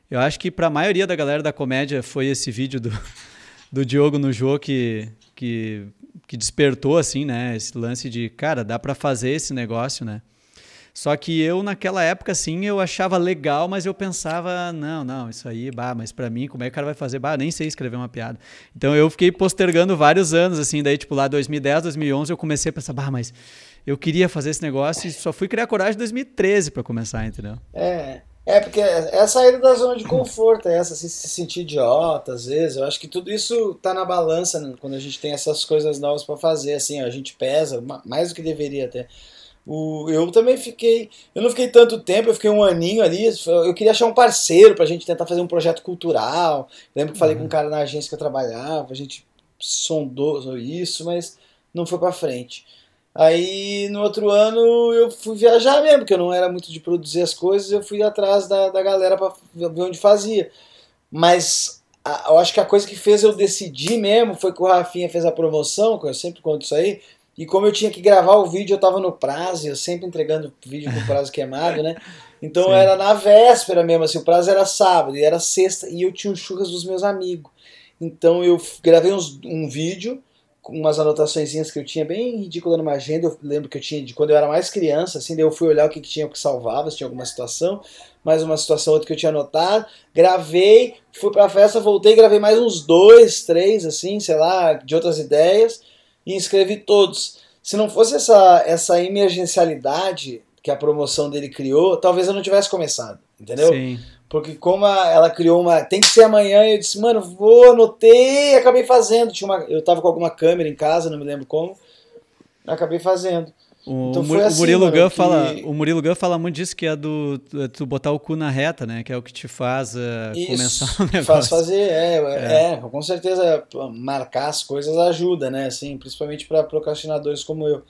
Eu acho que para a maioria da galera da comédia foi esse vídeo do, do Diogo no Jô que, que, que despertou, assim, né? Esse lance de, cara, dá para fazer esse negócio, né? Só que eu, naquela época, assim, eu achava legal, mas eu pensava, não, não, isso aí, bah, mas para mim, como é que o cara vai fazer? Bah, nem sei escrever uma piada. Então eu fiquei postergando vários anos, assim, daí, tipo, lá 2010, 2011, eu comecei a pensar, bah, mas eu queria fazer esse negócio e só fui criar coragem em 2013 para começar, entendeu? É. É, porque é a saída da zona de conforto, é essa, assim, se sentir idiota, às vezes. Eu acho que tudo isso tá na balança né, quando a gente tem essas coisas novas para fazer, assim, ó, a gente pesa, mais do que deveria até. O, eu também fiquei. Eu não fiquei tanto tempo, eu fiquei um aninho ali. Eu queria achar um parceiro pra gente tentar fazer um projeto cultural. Lembro que falei uhum. com um cara na agência que eu trabalhava, a gente sondou isso, mas não foi pra frente. Aí no outro ano eu fui viajar mesmo, porque eu não era muito de produzir as coisas, eu fui atrás da, da galera pra ver onde fazia. Mas a, eu acho que a coisa que fez eu decidir mesmo foi que o Rafinha fez a promoção, que eu sempre conto isso aí, e como eu tinha que gravar o vídeo, eu tava no prazo, eu sempre entregando vídeo com prazo queimado, né? Então Sim. era na véspera mesmo, assim, o prazo era sábado e era sexta, e eu tinha os churras dos meus amigos. Então eu gravei uns, um vídeo com umas anotações que eu tinha bem ridícula numa agenda. Eu lembro que eu tinha de quando eu era mais criança, assim, daí eu fui olhar o que, que tinha que salvava, se tinha alguma situação, mais uma situação outra que eu tinha anotado. Gravei, fui pra festa, voltei, gravei mais uns dois, três, assim, sei lá, de outras ideias e inscrevi todos. Se não fosse essa, essa emergencialidade que a promoção dele criou, talvez eu não tivesse começado, entendeu? Sim. Porque como a, ela criou uma. Tem que ser amanhã, eu disse, mano, vou, anotei, acabei fazendo. Tinha uma, eu tava com alguma câmera em casa, não me lembro como. Acabei fazendo. O, então o, assim, Murilo Gun que... fala, o Murilo Gun fala muito disso que é do tu botar o cu na reta, né? Que é o que te faz uh, Isso, começar o negócio. Faz fazer, é, é, é, com certeza marcar as coisas ajuda, né? Assim, principalmente para procrastinadores como eu.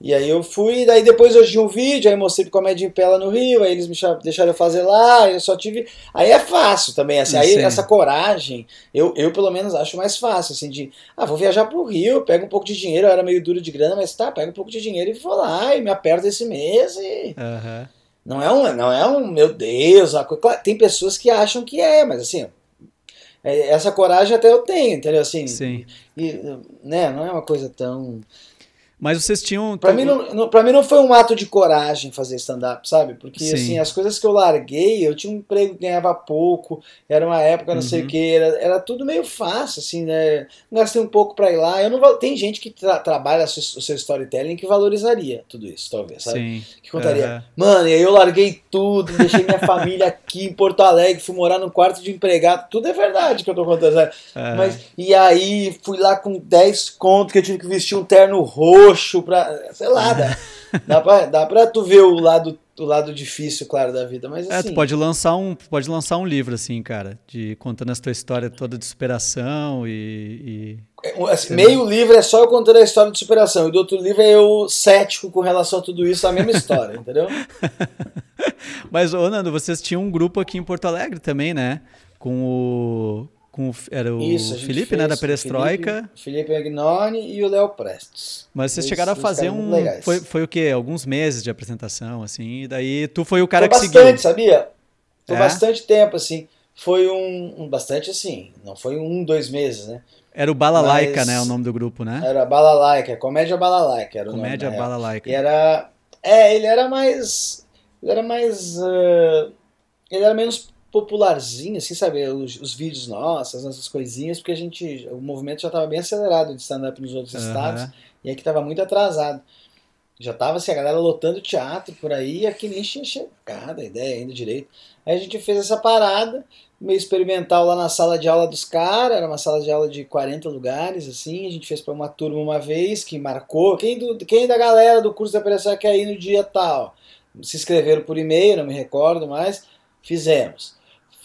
E aí eu fui, daí depois eu vi um vídeo, aí mostrei pro Comédia em Pé lá no Rio, aí eles me deixaram eu fazer lá, eu só tive. Aí é fácil também, assim, aí Sim. essa coragem, eu, eu pelo menos acho mais fácil, assim, de, ah, vou viajar pro Rio, pego um pouco de dinheiro, eu era meio duro de grana, mas tá, pego um pouco de dinheiro e vou lá, e me aperto esse mês e. Uhum. Não é um, não é um, meu Deus, uma coisa, tem pessoas que acham que é, mas assim, é, essa coragem até eu tenho, entendeu? Assim, Sim. E, né, não é uma coisa tão. Mas vocês tinham. Pra, mim não, não, pra mim não foi um ato de coragem fazer stand-up, sabe? Porque Sim. assim, as coisas que eu larguei, eu tinha um emprego que ganhava pouco, era uma época não uhum. sei o que, era, era tudo meio fácil, assim, né? Gastei um pouco pra ir lá. Eu não Tem gente que tra trabalha o seu storytelling que valorizaria tudo isso, talvez, sabe? Sim. Que contaria, uhum. mano, e aí eu larguei tudo, deixei minha família aqui em Porto Alegre, fui morar num quarto de empregado. Tudo é verdade que eu tô contando, sabe? Uhum. Mas, e aí fui lá com 10 contos que eu tive que vestir um terno roxo roxo pra. sei lá, dá, dá, pra, dá pra tu ver o lado, o lado difícil, claro, da vida. Mas, assim, é, tu assim pode lançar um, pode lançar um livro, assim, cara, de contando a tua história toda de superação e. e... É, assim, meio livro é só eu contando a história de superação, e do outro livro é eu cético com relação a tudo isso, a mesma história, entendeu? Mas, ô Nando, vocês tinham um grupo aqui em Porto Alegre também, né? Com o com era o Isso, Felipe, né, da Perestroika. Felipe, Felipe Agnoni e o Léo Prestes. Mas vocês chegaram a fazer um foi, foi o quê? Alguns meses de apresentação assim, e daí tu foi o cara foi que bastante, seguiu. sabia? Foi é? bastante tempo assim. Foi um, um, bastante assim, não foi um, dois meses, né? Era o Balalaica, né, o nome do grupo, né? Era Balalaica, Comédia Balalaica era o Comédia nome. Comédia Balalaica. E era é, ele era mais ele era mais uh, ele era menos popularzinho, assim, sabe? Os, os, vídeos nossos, essas coisinhas, porque a gente. O movimento já estava bem acelerado de stand-up nos outros uhum. estados, e aqui estava muito atrasado. Já tava assim, a galera lotando teatro por aí, e aqui nem tinha chegado a ideia ainda direito. Aí a gente fez essa parada, meio experimental lá na sala de aula dos caras, era uma sala de aula de 40 lugares, assim, a gente fez para uma turma uma vez, que marcou, quem, do, quem da galera do curso da operação quer ir no dia tal? Se inscreveram por e-mail, não me recordo mais, fizemos.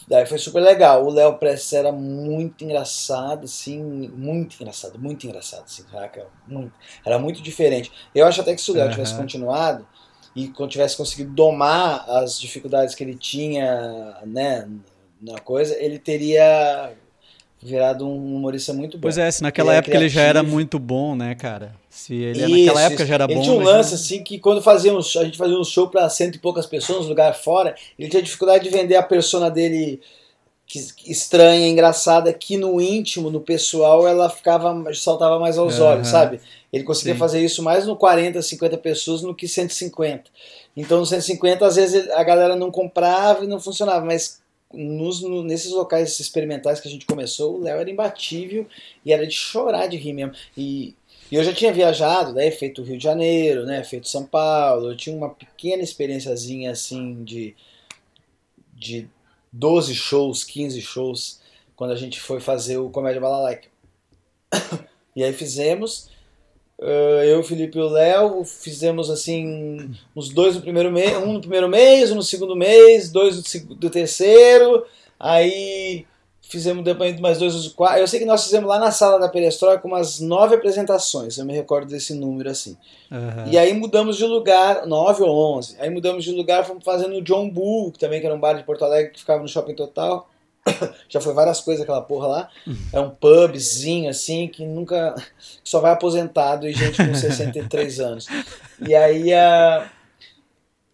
Daí foi super legal. O Léo Prestes era muito engraçado, assim, muito engraçado, muito engraçado, assim, saca? Muito. Era muito diferente. Eu acho até que se o Léo uhum. tivesse continuado e tivesse conseguido domar as dificuldades que ele tinha, né, na coisa, ele teria virado um humorista muito bom. Pois é, se naquela ele época ele já era muito bom, né, cara? Se ele isso, naquela época isso. já era ele bom. Ele tinha um lance assim que quando fazíamos, a gente fazia um show para cento e poucas pessoas, lugar fora, ele tinha dificuldade de vender a persona dele que, estranha, engraçada, que no íntimo, no pessoal, ela ficava saltava mais aos uhum. olhos, sabe? Ele conseguia Sim. fazer isso mais no 40, 50 pessoas no que 150. Então no 150 às vezes a galera não comprava e não funcionava, mas nos, no, nesses locais experimentais que a gente começou, o Léo era imbatível e era de chorar de rir mesmo. E, e eu já tinha viajado, né, feito Rio de Janeiro, né, feito São Paulo, eu tinha uma pequena experiênciazinha assim de, de 12 shows, 15 shows, quando a gente foi fazer o Comédia Balalaica. e aí fizemos, Uh, eu, Felipe e o Léo fizemos assim uns dois no primeiro mês, um no primeiro mês, um no segundo mês, dois do, do terceiro, aí fizemos depois mais dois do quarto. Eu sei que nós fizemos lá na sala da Perestroika umas nove apresentações, eu me recordo desse número assim. Uhum. E aí mudamos de lugar, nove ou onze. Aí mudamos de lugar, fomos fazendo o John Bull, que também que era um bar de Porto Alegre que ficava no Shopping Total. já foi várias coisas aquela porra lá. É um pubzinho assim que nunca. só vai aposentado e gente com 63 anos. E aí a.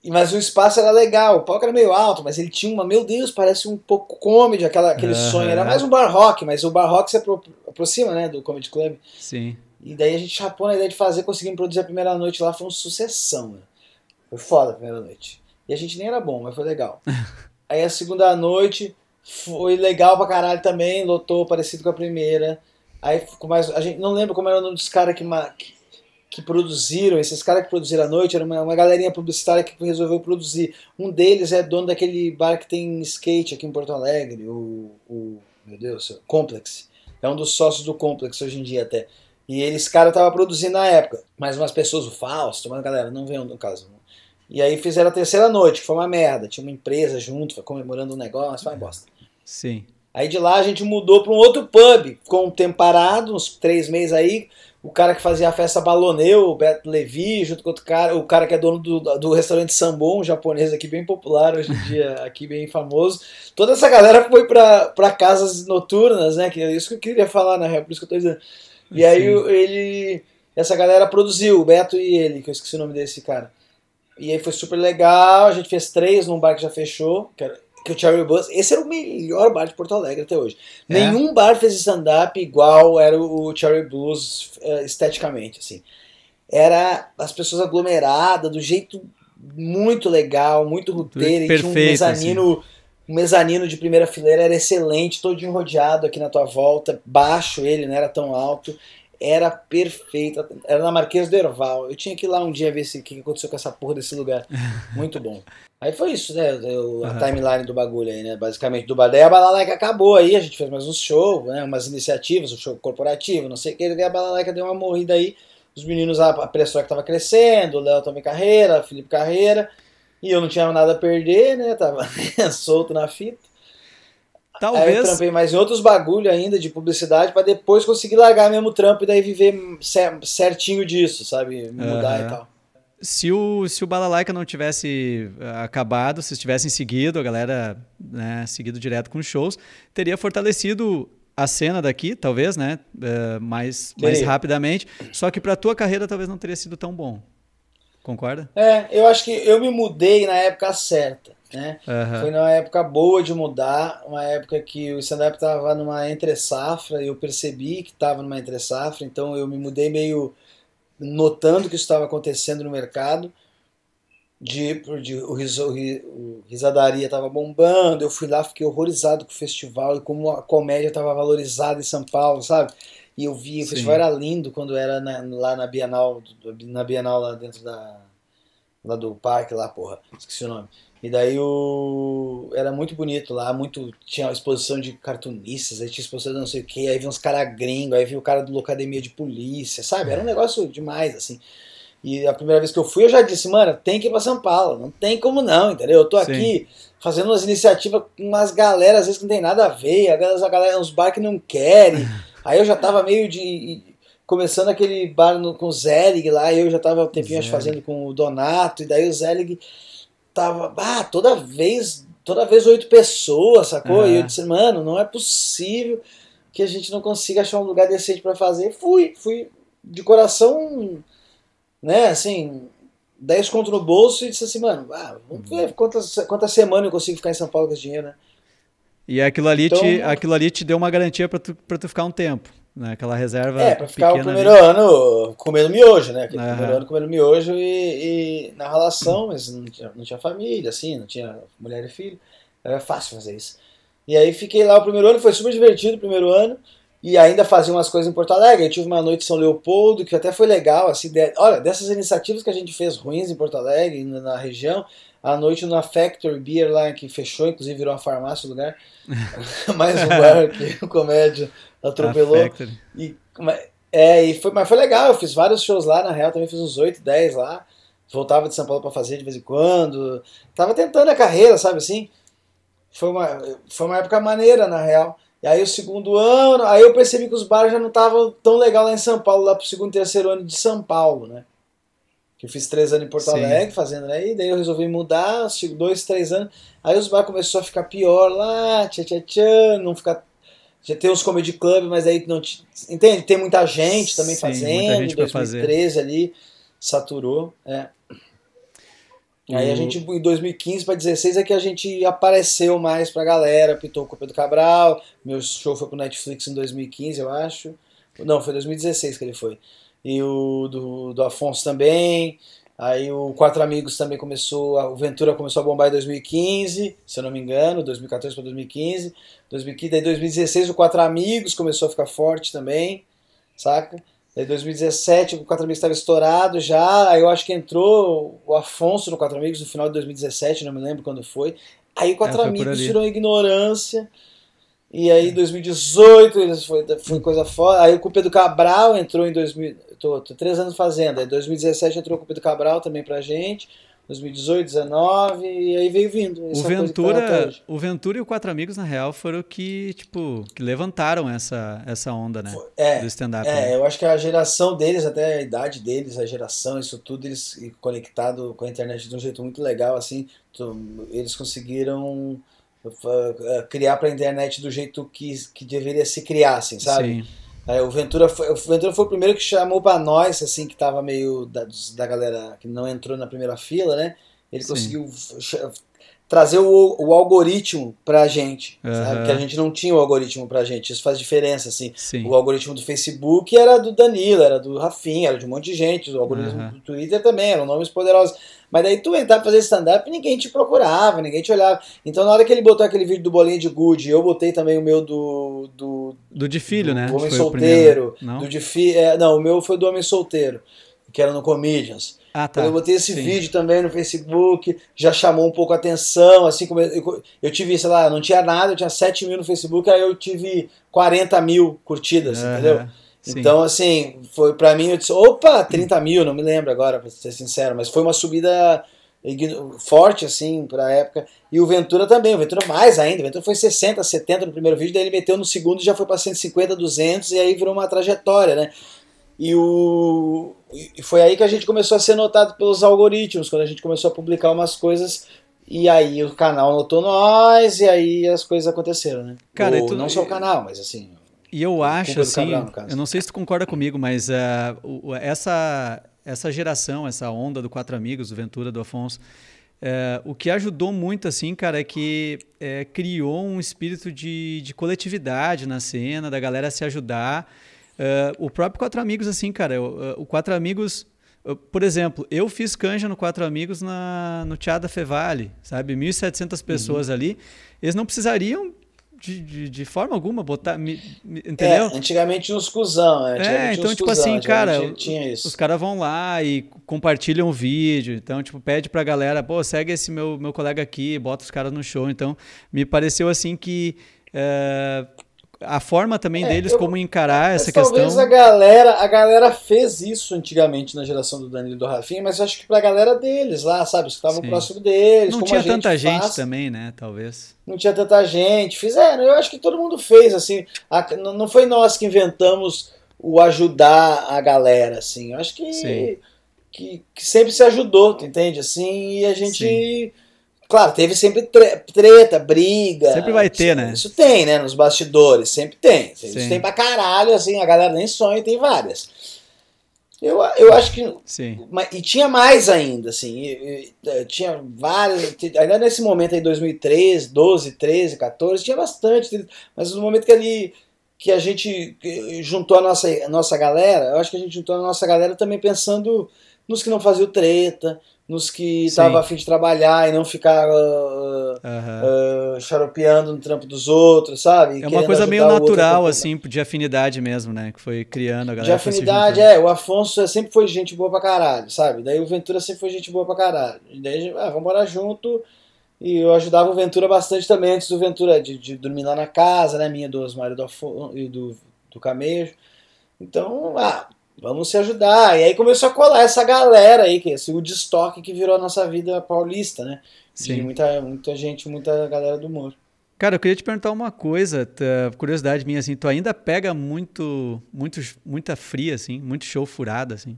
Mas o espaço era legal, o palco era meio alto, mas ele tinha uma, meu Deus, parece um pouco comedy, aquela, aquele uhum. sonho. Era mais um bar rock, mas o bar rock se aproxima, né, do Comedy Club. Sim. E daí a gente chapou na ideia de fazer, conseguimos produzir a primeira noite lá, foi uma sucessão, né? Foi foda a primeira noite. E a gente nem era bom, mas foi legal. Aí a segunda noite, foi legal pra caralho também, lotou parecido com a primeira. Aí ficou mais. A gente não lembra como era o nome dos caras que, que, que, produziram, esses caras que produziram a noite, era uma, uma galerinha publicitária que resolveu produzir. Um deles é dono daquele bar que tem skate aqui em Porto Alegre, o. o meu Deus, Complex. É um dos sócios do Complex hoje em dia até. E eles, cara, tava produzindo na época. Mas umas pessoas, o Fausto, mas galera, não veio no caso. E aí fizeram a terceira noite, que foi uma merda. Tinha uma empresa junto, comemorando um negócio, vai bosta. Sim. Aí de lá a gente mudou para um outro pub, com um tempo parado, uns três meses aí. O cara que fazia a festa baloneu, o Beto Levi, junto com outro cara, o cara que é dono do, do restaurante Sambon, um japonês aqui bem popular hoje em dia, aqui bem famoso. Toda essa galera foi para casas noturnas, né? Que é isso que eu queria falar, na real, por isso que eu tô dizendo. E aí ele. Essa galera produziu, o Beto e ele, que eu esqueci o nome desse cara. E aí foi super legal, a gente fez três num bar que já fechou, que era que o Cherry Bus, esse era o melhor bar de Porto Alegre até hoje. É. Nenhum bar fez stand-up igual era o Cherry Blues uh, esteticamente, assim. Era as pessoas aglomeradas, do jeito muito legal, muito roteiro, tinha um mezanino, assim. um mezanino de primeira fileira, era excelente, todo rodeado aqui na tua volta, baixo ele, não era tão alto era perfeita. Era na Marquês do Erval. Eu tinha que ir lá um dia ver o que aconteceu com essa porra desse lugar. Muito bom. Aí foi isso, né? O, a uhum. timeline do bagulho aí, né? Basicamente, do Daí a Balalaica acabou aí, a gente fez mais uns shows, né? Umas iniciativas, um show corporativo, não sei o que. E a Balalaica deu uma morrida aí. Os meninos, a pressão que tava crescendo, o Léo também carreira, Felipe Carreira. E eu não tinha nada a perder, né? Tava solto na fita. Talvez. Aí eu trampei mais em outros bagulho ainda de publicidade para depois conseguir largar mesmo o trampo e daí viver certinho disso, sabe? Mudar uhum. e tal. Se o, se o Balalaika não tivesse eh, acabado, se tivessem seguido, a galera né, seguido direto com shows, teria fortalecido a cena daqui, talvez, né? Uh, mais, mais rapidamente. Só que para tua carreira talvez não teria sido tão bom. Concorda? É, eu acho que eu me mudei na época certa. Né? Uhum. Foi numa época boa de mudar, uma época que o stand-up estava numa entre-safra, eu percebi que estava numa entre-safra, então eu me mudei meio notando que isso estava acontecendo no mercado, de, de o, riso, o Risadaria estava bombando, eu fui lá, fiquei horrorizado com o festival e como a comédia estava valorizada em São Paulo, sabe? E eu vi, o Sim. festival era lindo quando era na- lá na Bienal, na Bienal lá dentro da. lá do parque lá, porra, esqueci o nome. E daí o. Era muito bonito lá, muito. Tinha exposição de cartunistas, aí tinha exposição de não sei o que, aí vi uns caras gringos, aí vi o cara do Academia de Polícia, sabe? Era um negócio demais, assim. E a primeira vez que eu fui, eu já disse, mano, tem que ir pra São Paulo, não tem como não, entendeu? Eu tô Sim. aqui fazendo umas iniciativas com umas galera, às vezes que não tem nada a ver, a galera, uns bar que não querem. Aí eu já tava meio de. Começando aquele bar no, com o Zelig lá, eu já tava um tempinho Zelig. fazendo com o Donato, e daí o Zelig tava. Ah, toda vez, toda vez oito pessoas, sacou? E eu disse, mano, não é possível que a gente não consiga achar um lugar decente pra fazer. Fui, fui de coração, né, assim, 10 conto no bolso e disse assim, mano, ah, vamos ver quantas, quantas semanas eu consigo ficar em São Paulo com esse dinheiro, né? E aquilo ali, Então- te, aquilo ali te deu uma garantia pra tu, pra tu ficar um tempo, né? Aquela reserva É, pra ficar o primeiro ali. ano comendo miojo, né? Aquele Aham. primeiro ano comendo miojo e, e na relação, mas não tinha, não tinha família, assim, não tinha mulher e filho. Era fácil fazer isso. E aí fiquei lá o primeiro ano, foi super divertido o primeiro ano. E ainda fazia umas coisas em Porto Alegre. Eu tive uma noite em São Leopoldo, que até foi legal. Assim, de- olha, dessas iniciativas que a gente fez ruins em Porto Alegre, na, região, a noite na Factory Beer lá, que fechou, inclusive virou uma farmácia o lugar. Mais um bar que comédia atropelou. E, é, e foi, mas foi legal, eu fiz vários shows lá, na real, também fiz uns 8, 10 lá. Voltava de São Paulo pra fazer de vez em quando. Tava tentando a carreira, sabe assim? Foi uma, foi uma época maneira, na real. E aí o segundo ano, aí eu percebi que os bares já não estavam tão legal lá em São Paulo, lá pro segundo, terceiro ano de São Paulo, né? Que eu fiz três anos em Porto Sim. Alegre, fazendo aí, daí eu resolvi mudar, dois, três anos. Aí os bares começou a ficar pior lá, tchá, tchá, tchá, não ficar já tem uns comedy club, mas aí não t- entende? Tem muita gente também Sim, muita fazendo. gente em pra fazer. 2013 ali saturou, é. Aí a gente em 2015 para 16 é que a gente apareceu mais pra galera, pitou com o Pedro Cabral, meu show foi pro Netflix em 2015, eu acho. Não, foi 2016 que ele foi. E o do, do Afonso também. Aí o Quatro Amigos também começou, a- o Ventura começou a bombar em 2015, se eu não me engano, 2014 para 2015. 2015, daí 2016 o Quatro Amigos começou a ficar forte também, saca? Daí 2017 o Quatro Amigos estava estourado já, aí eu acho que entrou o Afonso no Quatro Amigos no final de 2017, não me lembro quando foi. Aí o Quatro É, Amigos tirou ignorância. E aí em 2018 eles foi, foi coisa fora. Aí o Pedro Cabral entrou em 2000, tô, tô três anos fazendo. Aí em 2017 entrou o Pedro Cabral também pra gente. 2018, 19 e aí veio vindo. O tá Ventura, hoje. o Ventura e o Quatro Amigos, na real, foram que, tipo, que levantaram essa, essa onda, né? É, do stand-up. né? É, eu acho que a geração deles, até a idade deles, a geração, isso tudo, eles conectado com a internet de um jeito muito legal, assim, tu- eles conseguiram uh, criar para a internet do jeito que, que deveria se criar, assim, sabe? Sim. Aí o Ventura foi, o Ventura foi o primeiro que chamou para nós, assim, que tava meio da, da galera que não entrou na primeira fila, né? Ele Sim. conseguiu trazer o, o algoritmo pra gente, sabe? Aham. Que a gente não tinha o algoritmo pra gente, isso faz diferença, assim. Sim. O algoritmo do Facebook era do Danilo, era do Rafinha, era de um monte de gente. O algoritmo Aham. do Twitter também, eram nomes poderosos. Mas daí tu entrar pra fazer stand-up, ninguém te procurava, ninguém te olhava. Então na hora que ele botou aquele vídeo do Bolinha de Good, eu botei também o meu do. do, Do de filho, do né? Homem Foi Solteiro. primeiro, né? Não? do de fi, é, não, o meu foi do Homem Solteiro, que era no Comedians. Ah, tá. Quando eu botei esse Sim. vídeo também no Facebook, já chamou um pouco a atenção, assim como eu, eu tive, sei lá, não tinha nada, eu tinha 7 mil no Facebook, aí eu tive 40 mil curtidas, Aham. entendeu? Sim. Então, assim, foi pra mim, eu disse, opa, 30 mil, não me lembro agora, pra ser sincero, mas foi uma subida forte, assim, pra época. E o Ventura também, o Ventura mais ainda, o Ventura foi 60, 70 no primeiro vídeo, daí ele meteu no segundo e já foi pra 150, 200, e aí virou uma trajetória, né? E, o, e foi aí que a gente começou a ser notado pelos algoritmos, quando a gente começou a publicar umas coisas, e aí o canal notou nós, e aí as coisas aconteceram, né? Cara, Ou, tu- não só o canal, mas assim, E eu acho assim, Cabral, eu não sei se tu concorda comigo, mas o- o- essa essa geração, essa onda do Quatro Amigos, do Ventura, do Afonso, eh, o que ajudou muito assim, cara, é que eh, criou um espírito de, de coletividade na cena, da galera se ajudar. Eh, o próprio Quatro Amigos, assim, cara, eh, o Quatro Amigos por exemplo, eu fiz canja no Quatro Amigos na, no Teatro da Fevale, sabe? 1.700 pessoas ali. Eles não precisariam de, de, de forma alguma botar. Me, me, entendeu? É, antigamente uns cuzão, né? É, então, tipo cuzão, assim, cara, os caras vão lá e compartilham o vídeo. Então, tipo, pede pra galera, pô, segue esse meu, meu colega aqui, bota os caras no show. Então, me pareceu assim que. É, a forma também é, deles eu, como encarar essa talvez questão. Talvez a galera, a galera fez isso antigamente na geração do Danilo e do Rafinha, mas eu acho que pra galera deles lá, sabe? Os que estavam próximo deles. Não tinha tanta gente faz, também, né? Talvez. Não tinha tanta gente. Fizeram, eu acho que todo mundo fez, assim. A, não foi nós que inventamos o ajudar a galera, assim. Eu acho que, que, que, sempre se ajudou, entende? Assim, e a gente. Sim Claro, teve sempre treta, briga. Sempre vai ter, né? Isso tem, né? Nos bastidores, sempre tem. Isso Sim. tem pra caralho, assim, a galera nem sonha, tem várias. Eu, eu acho que. Sim. E tinha mais ainda, assim. E, e, tinha várias. Ainda nesse momento aí, 2013, 12, 13, 14, tinha bastante. Mas no momento que ali. Que a gente juntou a nossa, a nossa galera, eu acho que a gente juntou a nossa galera também pensando nos que não faziam treta, nos que estavam a fim de trabalhar e não ficar uh, uhum. uh, xaropeando no trampo dos outros, sabe? é uma coisa meio natural, assim, de afinidade mesmo, né? Que foi criando a galera. De afinidade, é. O Afonso sempre foi gente boa pra caralho, sabe? Daí o Ventura sempre foi gente boa pra caralho. E daí, ah, vamos morar junto. E eu ajudava o Ventura bastante também, antes do Ventura, de, de dormir lá na casa, né? Minha, do Osmário do e do, do Camejo. Então, ah, Vamos se ajudar. E aí começou a colar essa galera aí, que é esse Woodstock que virou a nossa vida paulista, né? Sim. De muita, muita gente, muita galera do humor. Cara, eu queria te perguntar uma coisa, tá, curiosidade minha, assim, tu ainda pega muito, muito, muita fria, assim, muito show furado, assim?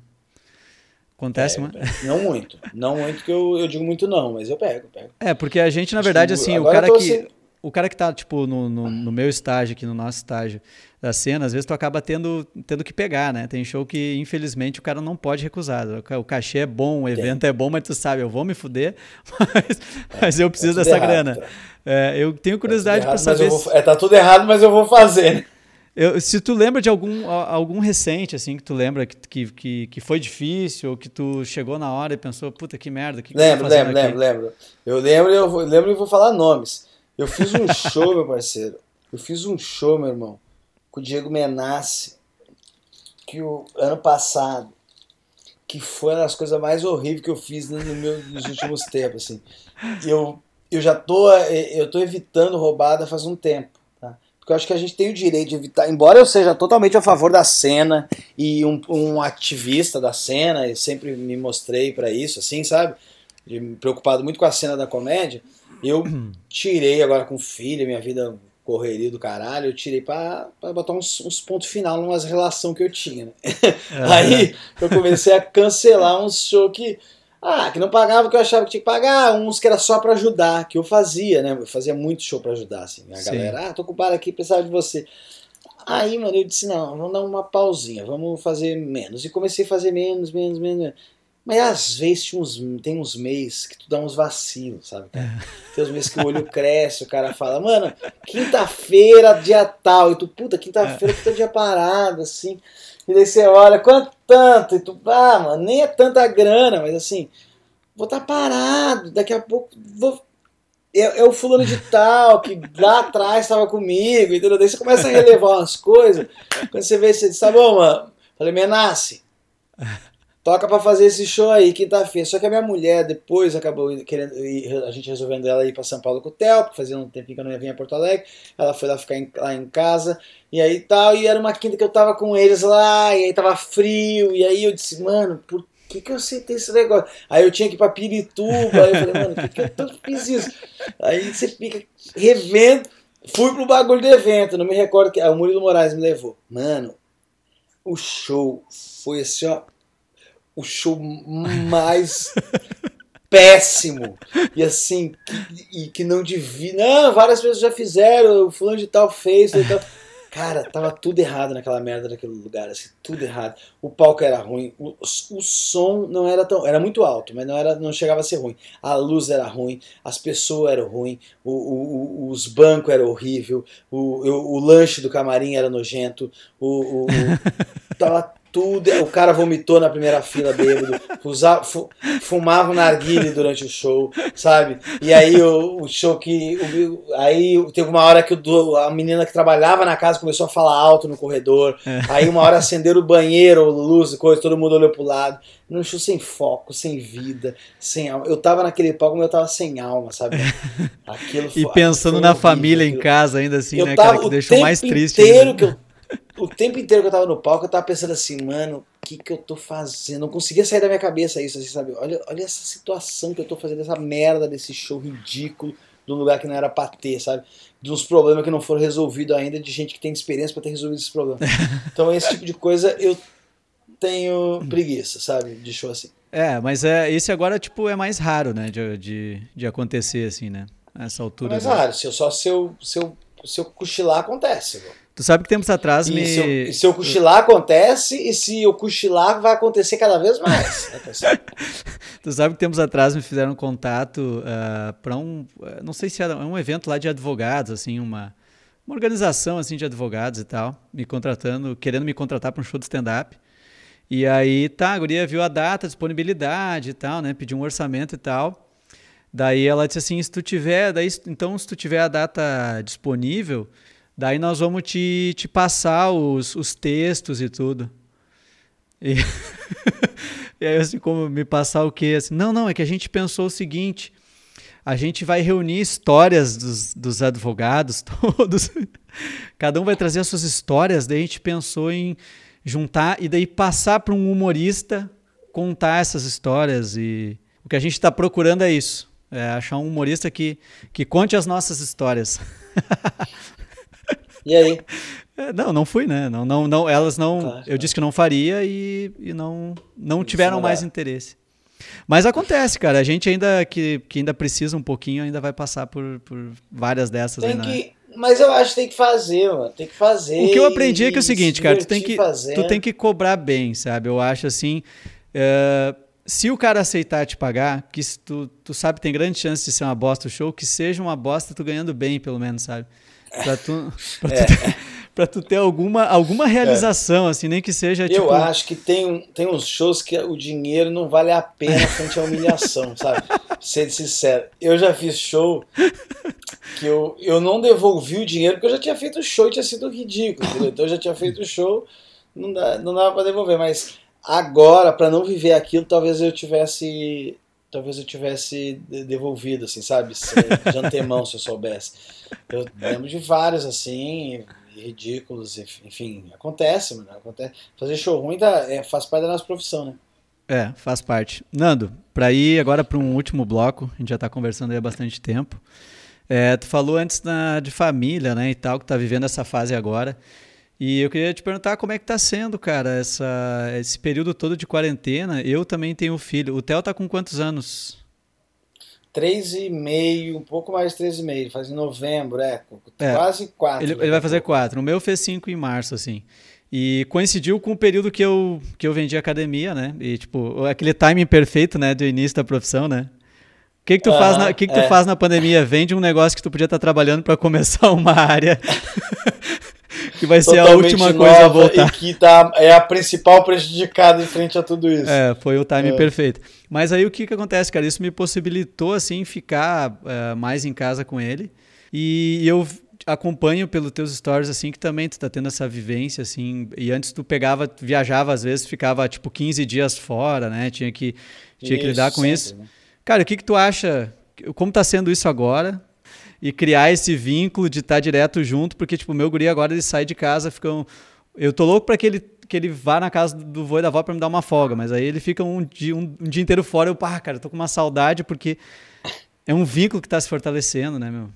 Acontece, é, mano? Não muito. Não muito que eu, eu digo muito não, mas eu pego, pego. É, porque a gente, na verdade, assim, o cara que... Assim... O cara que tá, tipo, no, no, no meu estágio aqui, no nosso estágio, da cena, às vezes tu acaba tendo, tendo que pegar, né? Tem show que, infelizmente, o cara não pode recusar. O cachê é bom, o evento é bom, mas tu sabe, eu vou me fuder, mas, mas eu preciso dessa errado, grana. Tá. É, eu tenho curiosidade tá para saber. Vou, é, tá tudo errado, mas eu vou fazer. Eu, se tu lembra de algum, algum recente, assim, que tu lembra que, que, que foi difícil, ou que tu chegou na hora e pensou, puta que merda, que lembro, que lembro, lembro, lembro. Eu lembro, eu lembro e vou falar nomes. Eu fiz um show, meu parceiro. Eu fiz um show, meu irmão com o Diego Menassi, que o ano passado, que foi uma das coisas mais horríveis que eu fiz no meu, nos últimos tempos, assim. Eu, eu já tô, eu tô evitando roubada faz um tempo, tá? Porque eu acho que a gente tem o direito de evitar, embora eu seja totalmente a favor da cena e um, um ativista da cena, e sempre me mostrei para isso, assim, sabe? Preocupado muito com a cena da comédia, eu tirei agora com filho, minha vida correria do caralho, eu tirei pra, pra botar uns, uns pontos final numa relação que eu tinha, né? Uhum. Aí eu comecei a cancelar uns shows que. Ah, que não pagava o que eu achava que tinha que pagar, uns que era só para ajudar, que eu fazia, né? Eu fazia muito show para ajudar, assim. A Sim. galera, ah, tô ocupado aqui, precisava de você. Aí, mano, eu disse, não, vamos dar uma pausinha, vamos fazer menos. E comecei a fazer menos, menos, menos. menos. Mas às vezes tem uns, tem uns meses que tu dá uns vacilos, sabe? Cara? É. Tem uns meses que o olho cresce, o cara fala, mano, quinta-feira, dia tal. E tu, puta, quinta-feira que tá dia parado, assim. E daí você olha, quanto tanto? E tu, ah, mano, nem é tanta grana, mas assim, vou estar tá parado, daqui a pouco vou. É, é, o fulano de tal que lá atrás estava comigo, entendeu? Daí você começa a relevar umas coisas. Quando você vê, você diz, tá bom, mano. Falei, Menassi, toca para fazer esse show aí, quinta-feira. Só que a minha mulher depois acabou querendo, a gente resolvendo ela ir para São Paulo com o Theo, porque fazia um tempinho que eu não ia vir a Porto Alegre. Ela foi lá ficar em, lá em casa, e aí tal, e era uma quinta que eu tava com eles lá, e aí tava frio, e aí eu disse, mano, por que, que eu aceitei esse negócio? Aí eu tinha que ir pra Pirituba, aí eu falei, mano, por que, que eu tô, fiz isso? Aí você fica revendo. Fui pro bagulho do evento, não me recordo que. O Murilo Moraes me levou. Mano, o show foi assim, ó o show mais péssimo. E assim, que, e que não devia. Não, várias pessoas já fizeram, o fulano de tal fez. E tal. Cara, tava tudo errado naquela merda daquele lugar, assim, tudo errado. O palco era ruim, o, o som não era tão. Era muito alto, mas não, era, não chegava a ser ruim. A luz era ruim, as pessoas eram ruins, o, o, os bancos eram horrível, o, o, o lanche do camarim era nojento, o, o, tava tudo. O cara vomitou na primeira fila bêbado, usava, fu, fumava um narguile durante o show, sabe? E aí o, o show que. O, aí teve uma hora que o, a menina que trabalhava na casa começou a falar alto no corredor. É. Aí uma hora acenderam o banheiro, luz, coisa, todo mundo olhou pro lado. Num show sem foco, sem vida, sem alma. Eu tava naquele palco, mas eu tava sem alma, sabe? Aquilo foi, E pensando na horrível, família aquilo. em casa ainda assim, eu né, cara? Que deixou mais triste. Inteiro que eu o tempo inteiro que eu tava no palco, eu tava pensando assim, mano, o que que eu tô fazendo? Não conseguia sair da minha cabeça isso, assim, sabe? Olha, olha essa situação que eu tô fazendo, essa merda desse show ridículo, de um lugar que não era pra ter, sabe? De uns problemas que não foram resolvidos ainda, de gente que tem experiência para ter resolvido esses problemas. Então, esse tipo de coisa eu tenho preguiça, sabe? De show assim. É, mas é, esse agora, tipo, é mais raro, né? De, de, de acontecer, assim, né? Nessa altura. É mais raro. Se eu, só se eu, se eu, se eu cochilar, acontece. Mano. Tu sabe que tempos atrás me. Se eu, se eu cochilar, acontece, e se eu cochilar, vai acontecer cada vez mais. tu sabe que tempos atrás me fizeram contato uh, ah, para um. Uh, não sei se era um evento lá de advogados, assim, uma, uma organização assim de advogados e tal, me contratando, querendo me contratar para um show de stand-up. E aí, tá, a guria viu a data, disponibilidade e tal, né? Pediu um orçamento e tal. Daí ela disse assim: se tu tiver, daí, então, se tu tiver a data disponível Daí nós vamos te, te passar os, os textos e tudo. E, e aí, assim, como me passar o quê? Assim, não, não, é que a gente pensou o seguinte: a gente vai reunir histórias dos, dos advogados todos. Cada um vai trazer as suas histórias. Daí a gente pensou em juntar e daí passar para um humorista contar essas histórias. E o que a gente está procurando é isso: é achar um humorista que, que conte as nossas histórias. E aí? É, não, não fui, né? Não, não, não, elas não. Claro, eu claro. disse que não faria e, e não, não tiveram mais interesse. Mas acontece, cara. A gente ainda que, que ainda precisa um pouquinho, ainda vai passar por, por várias dessas. Tem aí, que, né? Mas eu acho que tem que fazer, mano. Tem que fazer. O que eu aprendi é que é o seguinte, cara. Tu tem que, tu tem que cobrar bem, sabe? Eu acho assim. Uh, se o cara aceitar te pagar, que tu, tu sabe tem grande chance de ser uma bosta o show, que seja uma bosta tu ganhando bem, pelo menos, sabe? Pra tu, pra tu, é. ter, pra tu ter alguma, alguma realização, é. assim, nem que seja Eu tipo... acho que tem, tem uns shows que o dinheiro não vale a pena frente à humilhação, sabe? Ser sincero. Eu já fiz show que eu, eu não devolvi o dinheiro porque eu já tinha feito o show e tinha sido ridículo, entendeu? Então eu já tinha feito o show, não, dá, não dava pra devolver, mas agora, para não viver aquilo, talvez eu tivesse talvez eu tivesse devolvido, assim, sabe? De antemão, se eu soubesse. Eu lembro de vários, assim, ridículos, enfim, acontece, mano. Acontece. Fazer show ruim tá, é, faz parte da nossa profissão, né? É, faz parte. Nando, para ir agora para um último bloco, a gente já está conversando aí há bastante tempo. É, tu falou antes na, de família, né, e tal, que tá vivendo essa fase agora. E eu queria te perguntar como é que tá sendo, cara, essa, esse período todo de quarentena. Eu também tenho filho. O Theo tá com quantos anos? Três e meio, um pouco mais de três e meio. Faz em novembro, é. é quase quatro. Ele, ele vai fazer quatro. O meu fez cinco em março, assim. E coincidiu com o período que eu, que eu vendi academia, né? E, tipo, aquele timing perfeito, né, do início da profissão, né? O que, que tu, faz, na, que que tu é. faz na pandemia? Vende um negócio que tu podia estar trabalhando para começar uma área que vai ser a última coisa a voltar. E que tá, é a principal prejudicada em frente a tudo isso. É, foi o timing é. perfeito. Mas aí o que, que acontece, cara? Isso me possibilitou, assim, ficar uh, mais em casa com ele. E eu acompanho pelos teus stories, assim, que também tu tá tendo essa vivência, assim. E antes tu pegava, tu viajava, às vezes, ficava, tipo, 15 dias fora, né? Tinha que, tinha isso, que lidar com sempre, isso. Né? Cara, o que, que tu acha? Como tá sendo isso agora? E criar esse vínculo de estar tá direto junto, porque, tipo, o meu guri agora ele sai de casa, ficam. Eu tô louco para que ele, que ele vá na casa do vô e da avó para me dar uma folga, mas aí ele fica um dia, um, um dia inteiro fora, eu, pá, cara, tô com uma saudade, porque é um vínculo que tá se fortalecendo, né, meu?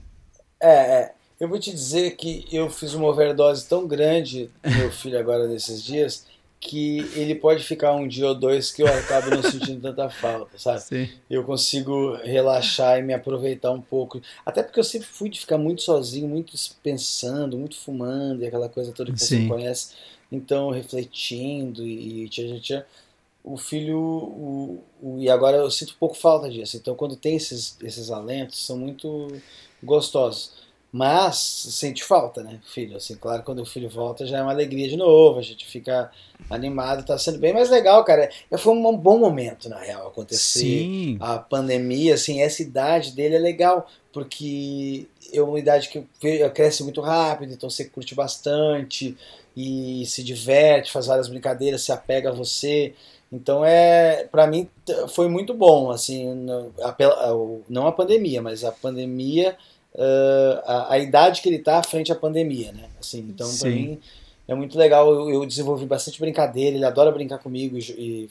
É, é. Eu vou te dizer que eu fiz uma overdose tão grande do meu filho agora nesses dias que ele pode ficar um dia ou dois que eu acabo não sentindo tanta falta, sabe? Sim. Eu consigo relaxar e me aproveitar um pouco. Até porque eu sempre fui de ficar muito sozinho, muito pensando, muito fumando e aquela coisa toda que Sim. você conhece. Então, refletindo e tchau, tchau, o filho. O, o, e agora eu sinto um pouco falta disso. Então, quando tem esses, esses alentos, são muito gostosos. Mas sente falta, né, filho? Assim, claro, quando o filho volta já é uma alegria de novo, a gente fica animado, tá sendo bem mais legal, cara. Foi um bom momento, na real, acontecer Sim. a pandemia, assim, essa idade dele é legal, porque é uma idade que cresce muito rápido, então você curte bastante e se diverte, faz várias brincadeiras, se apega a você. Então é, para mim foi muito bom, assim, não a pandemia, mas a pandemia uh, a, a, idade que ele está frente à pandemia, né? Assim, então, para mim, é muito legal. Eu, eu, desenvolvi bastante brincadeira, ele adora brincar comigo, e, e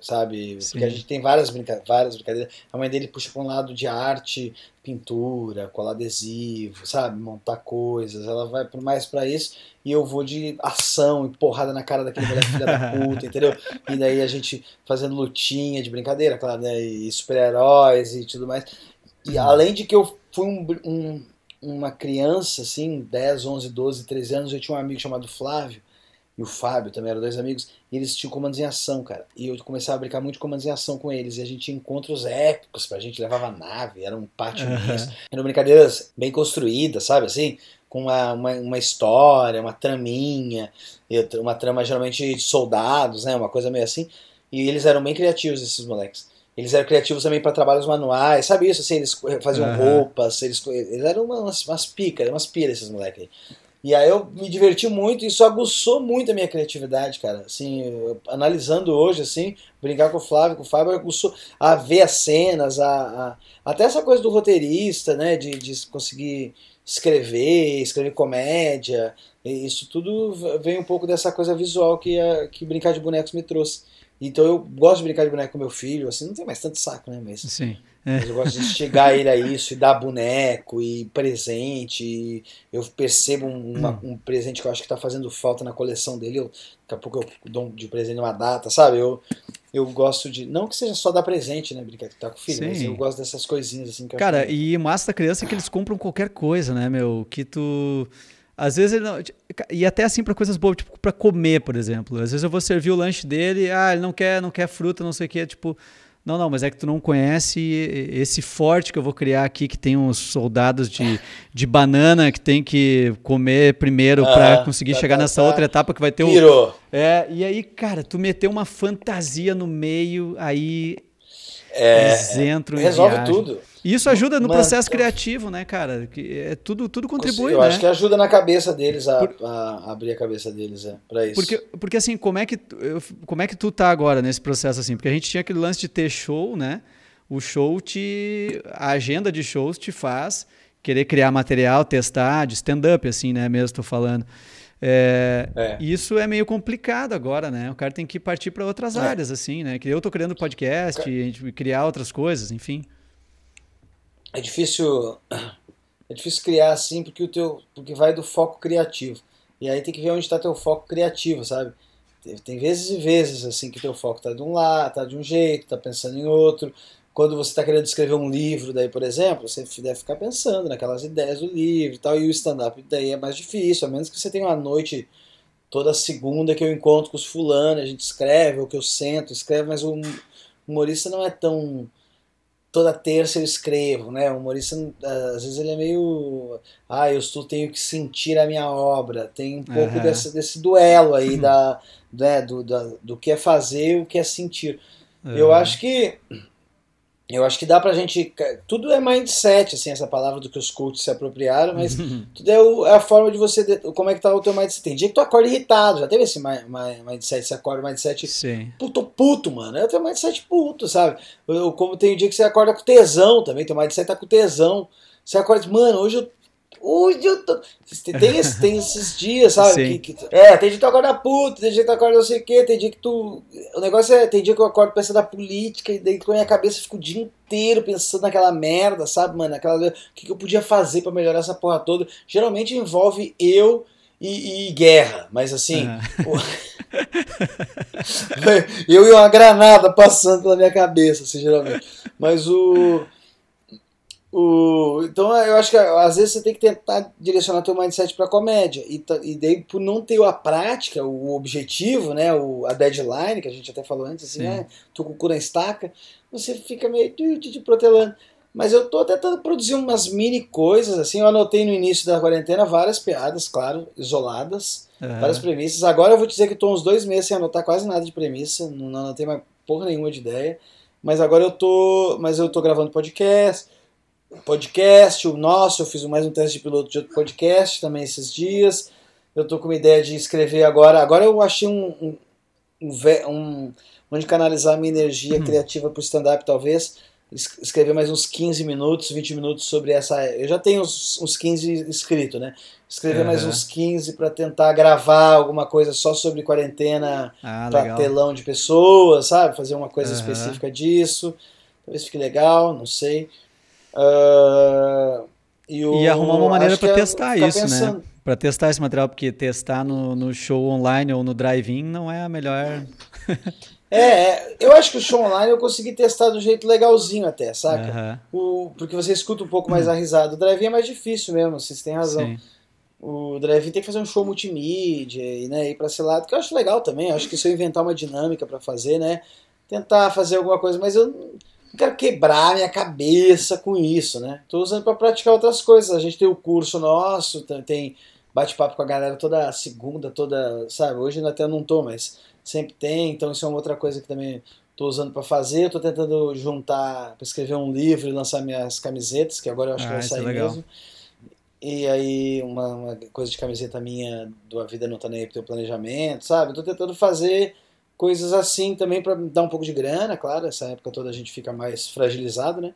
sabe? Sim. Porque a gente tem várias, brinca várias brincadeiras. A mãe dele puxa para um lado de arte, pintura, colar adesivo, sabe? Montar coisas. Ela vai mais para isso e eu vou de ação e porrada na cara daquele moleque filha da puta, entendeu? E daí a gente fazendo lutinha de brincadeira, claro, né? E super-heróis e tudo mais. E além de que eu fui um, um, uma criança, assim, 10, 11, 12, 13 anos, eu tinha um amigo chamado Flávio, e o Fábio também eram dois amigos, e eles tinham comandos em ação, cara. E eu começava a brincar muito de comandos em ação com eles, e a gente tinha encontros épicos pra gente, levava nave, era um pátio uhum. Eram brincadeiras bem construídas, sabe, assim? Com uma, uma, uma história, uma traminha, uma trama geralmente de soldados, né? Uma coisa meio assim. E eles eram bem criativos, esses moleques. Eles eram criativos também para trabalhos manuais, sabe isso? Assim, eles faziam uhum. roupas, eles, eles eram umas, umas picas, umas piras esses moleques aí. E aí eu me diverti muito e isso aguçou muito a minha criatividade, cara. Assim, eu, analisando hoje, assim, brincar com o Flávio, com o Fábio, aguçou a ver as cenas, a, a, até essa coisa do roteirista, né? De, de conseguir escrever, escrever comédia. isso tudo vem um pouco dessa coisa visual que, a, que brincar de bonecos me trouxe. Então eu gosto de brincar de boneco com meu filho, assim, não tem mais tanto saco, né? Mas, Sim. É. mas eu gosto de chegar ele a isso e dar boneco e presente. E eu percebo um, uma, hum. um presente que eu acho que está fazendo falta na coleção dele. Eu, daqui a pouco eu dou de presente uma data, sabe? Eu, eu gosto de. Não que seja só dar presente, né? Brincar que tá com o filho, Sim. mas eu gosto dessas coisinhas assim Cara, que... e massa da criança é que eles compram qualquer coisa, né, meu? Que tu. Às vezes ele não. E até assim para coisas boas, tipo, para comer, por exemplo. Às vezes eu vou servir o lanche dele, ah, ele não quer, não quer fruta, não sei o quê, tipo. Não, não, mas é que tu não conhece esse forte que eu vou criar aqui, que tem uns soldados de, de banana que tem que comer primeiro ah, para conseguir tá, chegar tá, nessa tá. outra etapa que vai ter Virou. o. É, e aí, cara, tu meteu uma fantasia no meio, aí é, eles entram Resolve tudo. E isso ajuda no Mano, processo criativo, né, cara? Que é tudo, tudo contribui, eu né? acho que ajuda na cabeça deles a, Por... a abrir a cabeça deles, é, para isso. Porque, porque assim, como é que como é que tu tá agora nesse processo assim? Porque a gente tinha aquele lance de ter show, né? O show te a agenda de shows te faz querer criar material, testar, de stand up assim, né, mesmo tô falando. É, é. Isso é meio complicado agora, né? O cara tem que partir para outras é. áreas, assim, né? Que eu tô criando podcast, a gente criar outras coisas, enfim é difícil é difícil criar assim porque o teu porque vai do foco criativo. E aí tem que ver onde está teu foco criativo sabe? Tem vezes e vezes assim que teu foco está de um lado tá de um jeito tá pensando em outro. Quando você está querendo escrever um livro daí por exemplo você deve ficar pensando naquelas ideias do livro e tal e o stand up daí é mais difícil a menos que você tenha uma noite toda segunda que eu encontro com os fulanos a gente escreve ou que eu sento escreve mas o humorista não é tão toda terça eu escrevo, né? O humorista, às vezes ele é meio. Ah, eu estou, tenho que sentir a minha obra. Tem um pouco uhum. desse, desse duelo aí da, né, do, da, do que é fazer e o que é sentir. Uhum. Eu acho que eu acho que dá pra gente. Tudo é mindset, assim, essa palavra do que os coaches se apropriaram, mas tudo é, o, é, a forma de você. Como é que tá o teu mindset. Tem dia que tu acorda irritado, já teve esse mindset, você acorda mindset Sim. puto puto, mano. É o teu mindset puto, sabe? Como tem dia que você acorda com tesão também, teu mindset tá com tesão. Você acorda, mano, hoje eu Hoje eu tô. Tem, esse, tem esses dias, sabe? Que, que, é, tem dia que tu acorda puto, tem dia que tu acorda não sei o quê, tem dia que tu. O negócio é. Tem dia que eu acordo pensando na política e daí com a minha cabeça fica o dia inteiro pensando naquela merda, sabe, mano? Aquela, o que, que eu podia fazer para melhorar essa porra toda. Geralmente envolve eu e, e guerra, mas assim. Uhum. eu e uma granada passando pela minha cabeça, assim, geralmente. Mas o. O, então eu acho que às vezes você tem que tentar direcionar teu mindset para comédia e, e daí por não ter a prática, o objetivo, né, o, a deadline que a gente até falou antes, assim, né, tô com o cu na estaca, você fica meio de, de protelando. Mas eu tô tentando produzir umas mini coisas, assim. Eu anotei no início da quarentena várias piadas, claro, isoladas, uhum. várias premissas. Agora eu vou dizer que estou uns dois meses sem anotar quase nada de premissa, não anotei mais porra nenhuma de ideia. Mas agora eu tô. Mas eu tô gravando podcast. Podcast, o nosso, eu fiz mais um teste de piloto de outro podcast também esses dias. Eu tô com uma ideia de escrever agora. Agora eu achei um. um, um, onde canalizar minha energia uhum. criativa para o stand-up, talvez escrever mais uns 15 minutos, 20 minutos sobre essa. Eu já tenho uns, uns 15 escritos, né? Escrever uhum. mais uns 15 para tentar gravar alguma coisa só sobre quarentena ah, para telão de pessoas, sabe? Fazer uma coisa uhum. específica disso. Talvez fique legal, não sei. Uh, e, o, e, arrumar uma maneira para é testar isso, né? pensando. né? Para testar esse material, porque testar no, no show online ou no drive-in não é a melhor. É, é, eu acho que o show online eu consegui testar do jeito legalzinho até, saca? Uhum. O, porque você escuta um pouco mais a risada. O drive é mais difícil mesmo, vocês têm razão. Sim. O drive tem que fazer um show multimídia e né, ir pra esse lado, que eu acho legal também. Eu acho que se eu inventar uma dinâmica para fazer, né? Tentar fazer alguma coisa, mas eu não quero quebrar minha cabeça com isso, né? Tô usando para praticar outras coisas. A gente tem o curso nosso, tem bate-papo com a galera toda segunda, toda, sabe? Hoje até não tô, mas sempre tem, então isso é uma outra coisa que também estou usando para fazer. Estou tentando juntar para escrever um livro e lançar minhas camisetas, que agora eu acho ah, que vai ah, sair é mesmo. E aí, uma, uma, coisa de camiseta minha do A Vida Não Tá Nem Aí pro Teu Planejamento, sabe? Estou tentando fazer coisas assim também para dar um pouco de grana, claro. Essa época toda a gente fica mais fragilizado, né?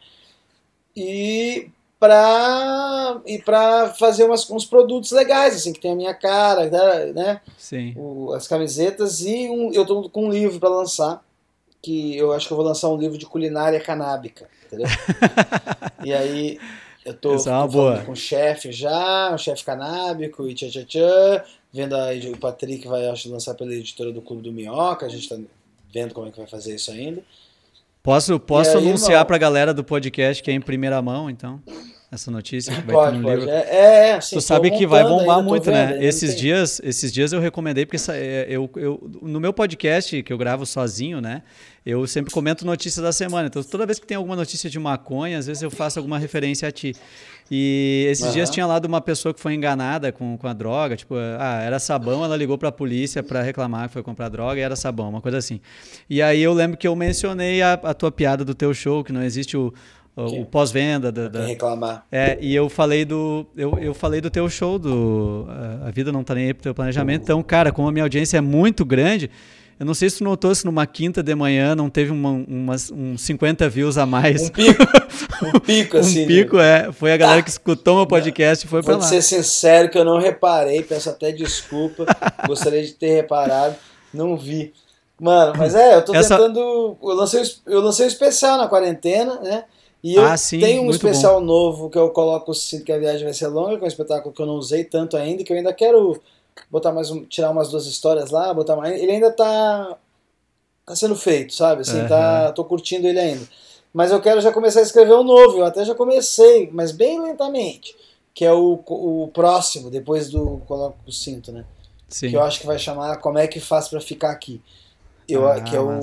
E para e para fazer umas, uns produtos legais assim que tem a minha cara né Sim. O, as camisetas e um, eu tô com um livro para lançar que eu acho que eu vou lançar um livro de culinária canábica entendeu e aí eu tô, é tô com o chefe já um chefe canábico e tchá tchá tchá vendo a, o Patrick vai acho lançar pela editora do Clube do Minhoca a gente tá vendo como é que vai fazer isso ainda Posso, posso aí, anunciar para a galera do podcast que é em primeira mão, então? Essa notícia que vai pode, ter no pode. livro. É, é assim, tu sabe que vai bombar ainda, muito, né? Esses dias, esses dias eu recomendei porque é, eu, eu, no meu podcast que eu gravo sozinho, né? Eu sempre comento notícias da semana. Então toda vez que tem alguma notícia de maconha, às vezes eu faço alguma referência a ti. E esses uhum. dias tinha lá de uma pessoa que foi enganada com, com a droga, tipo, ah, era sabão, ela ligou para a polícia para reclamar que foi comprar droga e era sabão, uma coisa assim. E aí eu lembro que eu mencionei a, a tua piada do teu show, que não existe o, o, o pós-venda da, da, reclamar. É, e eu falei do eu, eu falei do teu show do a vida não tá nem aí pro teu planejamento. Então, cara, como a minha audiência é muito grande, eu não sei se tu notou se numa quinta de manhã não teve uma, umas, uns 50 views a mais. Um pico. Um pico, assim. um pico, né? é. Foi a galera que escutou meu podcast e foi Vou pra lá. Vou ser sincero que eu não reparei, peço até desculpa. Gostaria de ter reparado, não vi. Mano, mas é, eu tô Essa... tentando. Eu lancei, eu lancei um especial na quarentena, né? E eu ah, sim, tenho um especial bom. novo que eu coloco sinto que a viagem vai ser longa, que é um espetáculo que eu não usei tanto ainda, que eu ainda quero botar mais um, tirar umas duas histórias lá, botar mais. Ele ainda tá tá sendo feito, sabe? Assim, uhum. tá, tô curtindo ele ainda. Mas eu quero já começar a escrever um novo, eu até já comecei, mas bem lentamente, que é o, o próximo, depois do coloco o cinto, né? Sim. Que eu acho que vai chamar Como é que faz para ficar aqui. Eu, ah, que é o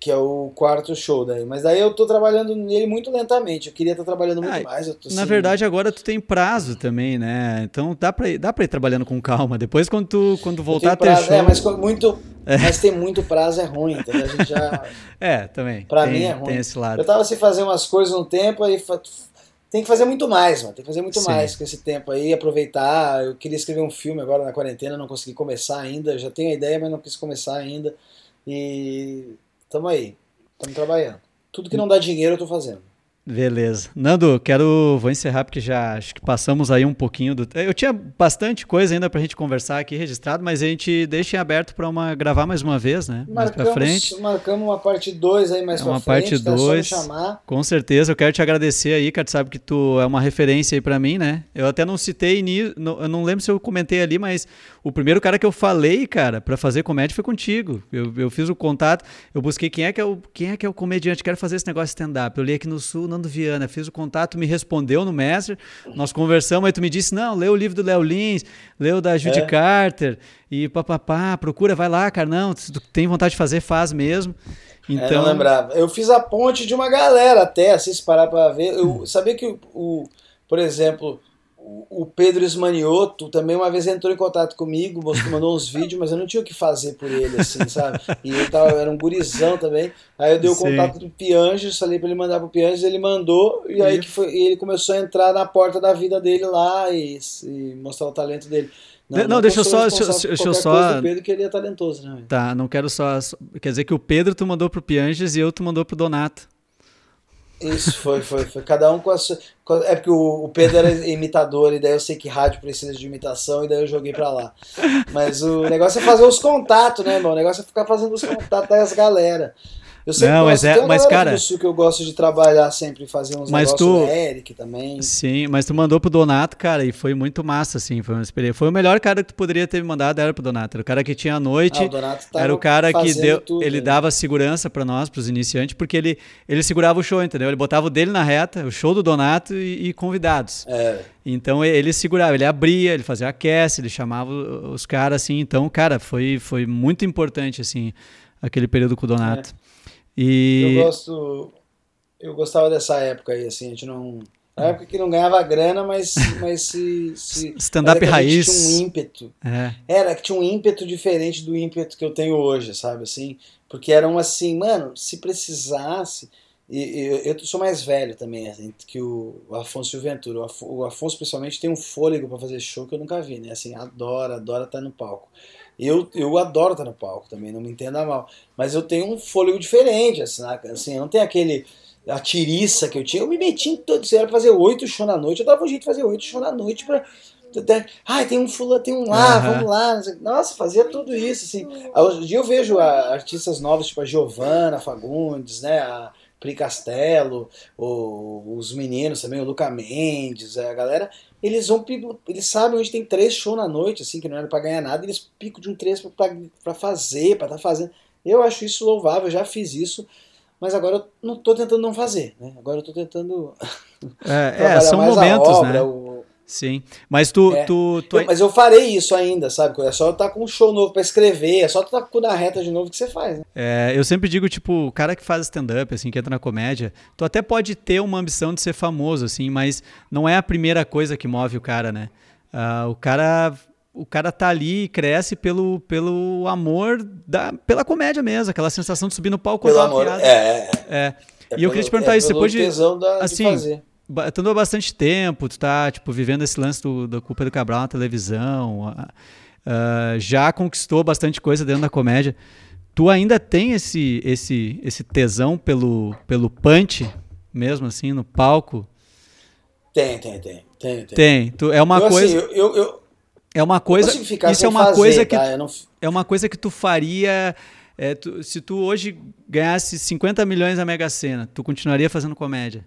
que é o quarto show daí. Mas daí eu tô trabalhando nele muito lentamente. Eu queria estar trabalhando muito ah, mais. na assim, verdade, agora tu tem prazo também, né? Então dá pra, ir, dá pra ir trabalhando com calma. Depois, quando tu quando voltar a ter prazo, show... É, mas, muito, é. mas tem muito prazo é ruim, entendeu? A gente já... é, também. Pra tem, mim é ruim. Tem esse lado. Eu tava sem fazer umas coisas um tempo, aí tem que fazer muito mais, mano. Tem que fazer muito Sim. mais com esse tempo aí, aproveitar. Eu queria escrever um filme agora na quarentena, não consegui começar ainda. Já tenho a ideia, mas não quis começar ainda. E tamo aí. Estamos trabalhando. Tudo que não dá dinheiro eu estou fazendo. Beleza. Nando, quero. Vou encerrar porque já acho que passamos aí um pouquinho do. Eu tinha bastante coisa ainda para a gente conversar aqui registrado, mas a gente deixa em aberto para uma gravar mais uma vez, né? Marcamos, mais para frente. Marcamos uma parte 2 aí mais é uma frente. Uma parte 2. Tá com certeza. Eu quero te agradecer aí, cara. Tu sabe que tu é uma referência aí para mim, né? Eu até não citei, eu não lembro se eu comentei ali, mas o primeiro cara que eu falei, cara, para fazer comédia foi contigo. Eu, eu fiz o contato, eu busquei quem é que é o, quem é que é o comediante, quero fazer esse negócio de stand-up. Eu li aqui no Sul, Nando Viana, fiz o contato, me respondeu no Messenger, nós conversamos, aí tu me disse, não, lê o livro do Léo Lins, lê o da Judy é. Carter, e papapá, procura, vai lá, cara, não, tu tem vontade de fazer, faz mesmo. Então... É, não lembrava. Eu fiz a ponte de uma galera até, assim, se parar pra ver. Eu sabia que o, o por exemplo, o Pedro Esmanioto também uma vez entrou em contato comigo, mandou uns vídeos, mas eu não tinha o que fazer por ele, assim, sabe? E eu tava, era um gurizão também. Aí eu dei o Sim. contato do Pianges, falei pra ele mandar pro Pianges, ele mandou, e aí que foi, e ele começou a entrar na porta da vida dele lá e, e mostrar o talento dele. Não, não, não deixa eu só. Deixa, deixa eu só. Do Pedro que ele é talentoso, né? Tá, não quero só. Quer dizer que o Pedro tu mandou pro Pianges e eu tu mandou pro Donato. Isso, foi, foi, foi. Cada um com a sua. É porque o, Pedro era imitador, e daí eu sei que rádio precisa de imitação, e daí eu joguei pra lá. Mas o negócio é fazer os contatos, né, irmão? O negócio é ficar fazendo os contatos das galera. Eu sempre não, mas é, mas cara, sul que eu gosto de trabalhar sempre, fazer uns mas negócios tu, Eric também. Sim, mas tu mandou pro Donato, cara, e foi muito massa, assim, foi uma experiência. Foi o melhor cara que tu poderia ter me mandado, era pro Donato. Era o cara que tinha a noite, ah, era o cara que deu, tudo, ele né? dava segurança para nós, pros iniciantes, porque ele, ele segurava o show, entendeu? Ele botava o dele na reta, o show do Donato e, e convidados. É. Então ele segurava, ele abria, ele fazia aquece, ele chamava os caras, assim. Então, cara, foi, foi muito importante, assim, aquele período com o Donato. É. E... Eu gosto. Eu gostava dessa época aí, assim, a gente não. Na época que não ganhava grana, mas, mas se. se Stand-up raiz. Tinha um ímpeto. É. Era que tinha um ímpeto diferente do ímpeto que eu tenho hoje, sabe? Assim, porque eram assim, mano, se precisasse. E, eu, eu sou mais velho também, assim, que o, Afonso e o Ventura. O Afonso, principalmente, tem um fôlego para fazer show que eu nunca vi, né? Assim, adora, adora estar no palco. Eu, eu adoro estar no palco também, não me entenda mal. Mas eu tenho um fôlego diferente, assim, assim não tenho aquele a tiriça que eu tinha. Eu me meti em todo. Se era pra fazer oito shows na noite, eu dava um jeito de fazer oito shows na noite pra. Ai, tem um fulano, tem um lá, uhum. vamos lá. Nossa, fazia tudo isso, assim. Hoje em dia eu vejo artistas novos, tipo a Giovanna Fagundes, né? A Pri Castelo, o, os meninos também, o Luca Mendes, a galera eles vão eles sabem onde tem três shows na noite, assim, que não era para ganhar nada, eles picam de um três para fazer, para estar tá fazendo. Eu acho isso louvável, eu já fiz isso, mas agora eu não tô tentando não fazer, né? Agora eu tô tentando é, é são momentos, obra, né? O, Sim, mas tu... É. tu, tu... Eu, mas eu farei isso ainda, sabe? É só estar tá com um show novo para escrever, é só tu estar tá com na reta de novo que você faz, né? É, eu sempre digo, tipo, o cara que faz stand-up, assim, que entra na comédia, tu até pode ter uma ambição de ser famoso, assim, mas não é a primeira coisa que move o cara, né? Uh, o cara o cara tá ali e cresce pelo, pelo amor da, pela comédia mesmo, aquela sensação de subir no palco pelo amor, piada. É, é, é. é. E eu queria te perguntar é isso, depois de, da, assim, de tu andou bastante tempo, tu tá, tipo, vivendo esse lance do, da culpa do Cabral na televisão, uh, já conquistou bastante coisa dentro da comédia. Tu ainda tem esse, esse, esse tesão pelo, pelo punch, mesmo assim, no palco? Tem, tem, tem. Tem, tem. tem. Tu, é uma eu, assim, coisa... Assim, eu, eu, é uma coisa... Isso é uma fazer, coisa que... Tá? Não... É uma coisa que tu faria... É, tu, se tu hoje ganhasse 50 milhões na Mega Sena, tu continuaria fazendo comédia?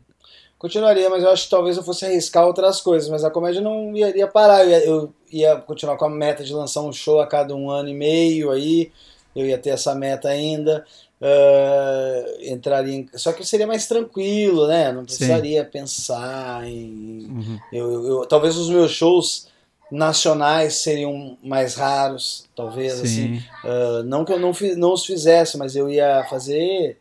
Continuaria, mas eu acho que talvez eu fosse arriscar outras coisas, mas a comédia não iria parar. Eu ia, eu ia continuar com a meta de lançar um show a cada um ano e meio aí. Eu ia ter essa meta ainda. Uh, entraria em... Só que seria mais tranquilo, né? Não precisaria Sim. pensar em. Uhum. Eu, eu, eu, talvez os meus shows nacionais seriam mais raros, talvez Sim. assim. Uh, não que eu não, não os fizesse, mas eu ia fazer.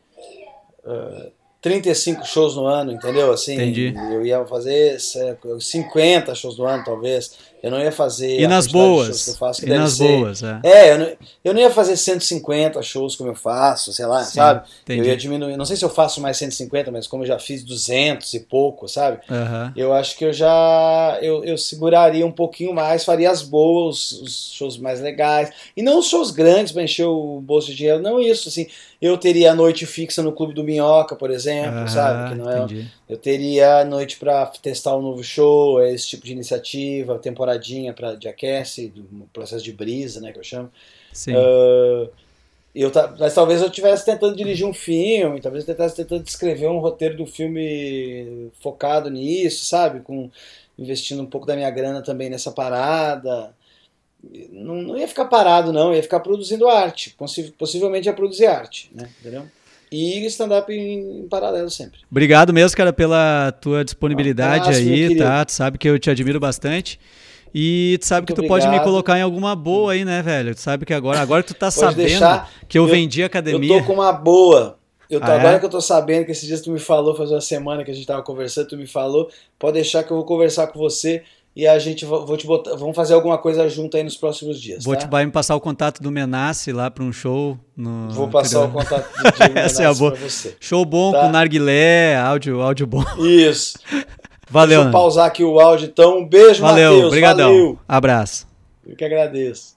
Uh, 35 shows no ano, entendeu? Assim, Entendi. eu ia fazer 50 shows no ano, talvez. Eu não ia fazer. E nas boas. Que eu faço, que e nas ser. boas, é. É, eu não, eu não ia fazer 150 shows como eu faço, sei lá, Sim, sabe? Entendi. Eu ia diminuir. Não sei se eu faço mais 150, mas como eu já fiz 200 e pouco, sabe? Uhum. Eu acho que eu já. Eu, eu seguraria um pouquinho mais, faria as boas, os shows mais legais. E não os shows grandes para encher o bolso de dinheiro, não isso, assim. Eu teria a noite fixa no Clube do Minhoca, por exemplo, uhum, sabe? Que não é, eu teria a noite para testar um novo show, esse tipo de iniciativa, temporadinha pra, de aquece, do processo de brisa, né, que eu chamo. Sim. Uh, eu, mas talvez eu estivesse tentando dirigir um filme, talvez eu estivesse tentando escrever um roteiro do filme focado nisso, sabe? Com, investindo um pouco da minha grana também nessa parada. Não, não ia ficar parado, não, ia ficar produzindo arte. Possivelmente ia produzir arte, né? Entendeu? E stand-up em, em, paralelo sempre. Obrigado mesmo, cara, pela tua disponibilidade um aí, tá? Tu sabe que eu te admiro bastante. E tu sabe Muito que tu obrigado. pode me colocar em alguma boa aí, né, velho? Tu sabe que agora, agora que tu tá sabendo que eu, eu vendi a academia. Eu tô com uma boa. Eu tô, Ah, é? agora que eu tô sabendo que esses dias tu me falou, faz uma semana que a gente tava conversando, tu me falou, pode deixar que eu vou conversar com você e a gente vou te botar, vamos fazer alguma coisa junto aí nos próximos dias, Vou tá? te vai me passar o contato do Menace lá para um show. No, Vou passar o contato do Essa é a Manassi boa. pra você. Show bom Tá. com narguilé, áudio, áudio bom. Isso. Valeu, Deixa eu pausar aqui o áudio, então. Um beijo, Valeu, Matheus. Valeu. Abraço. Eu que agradeço.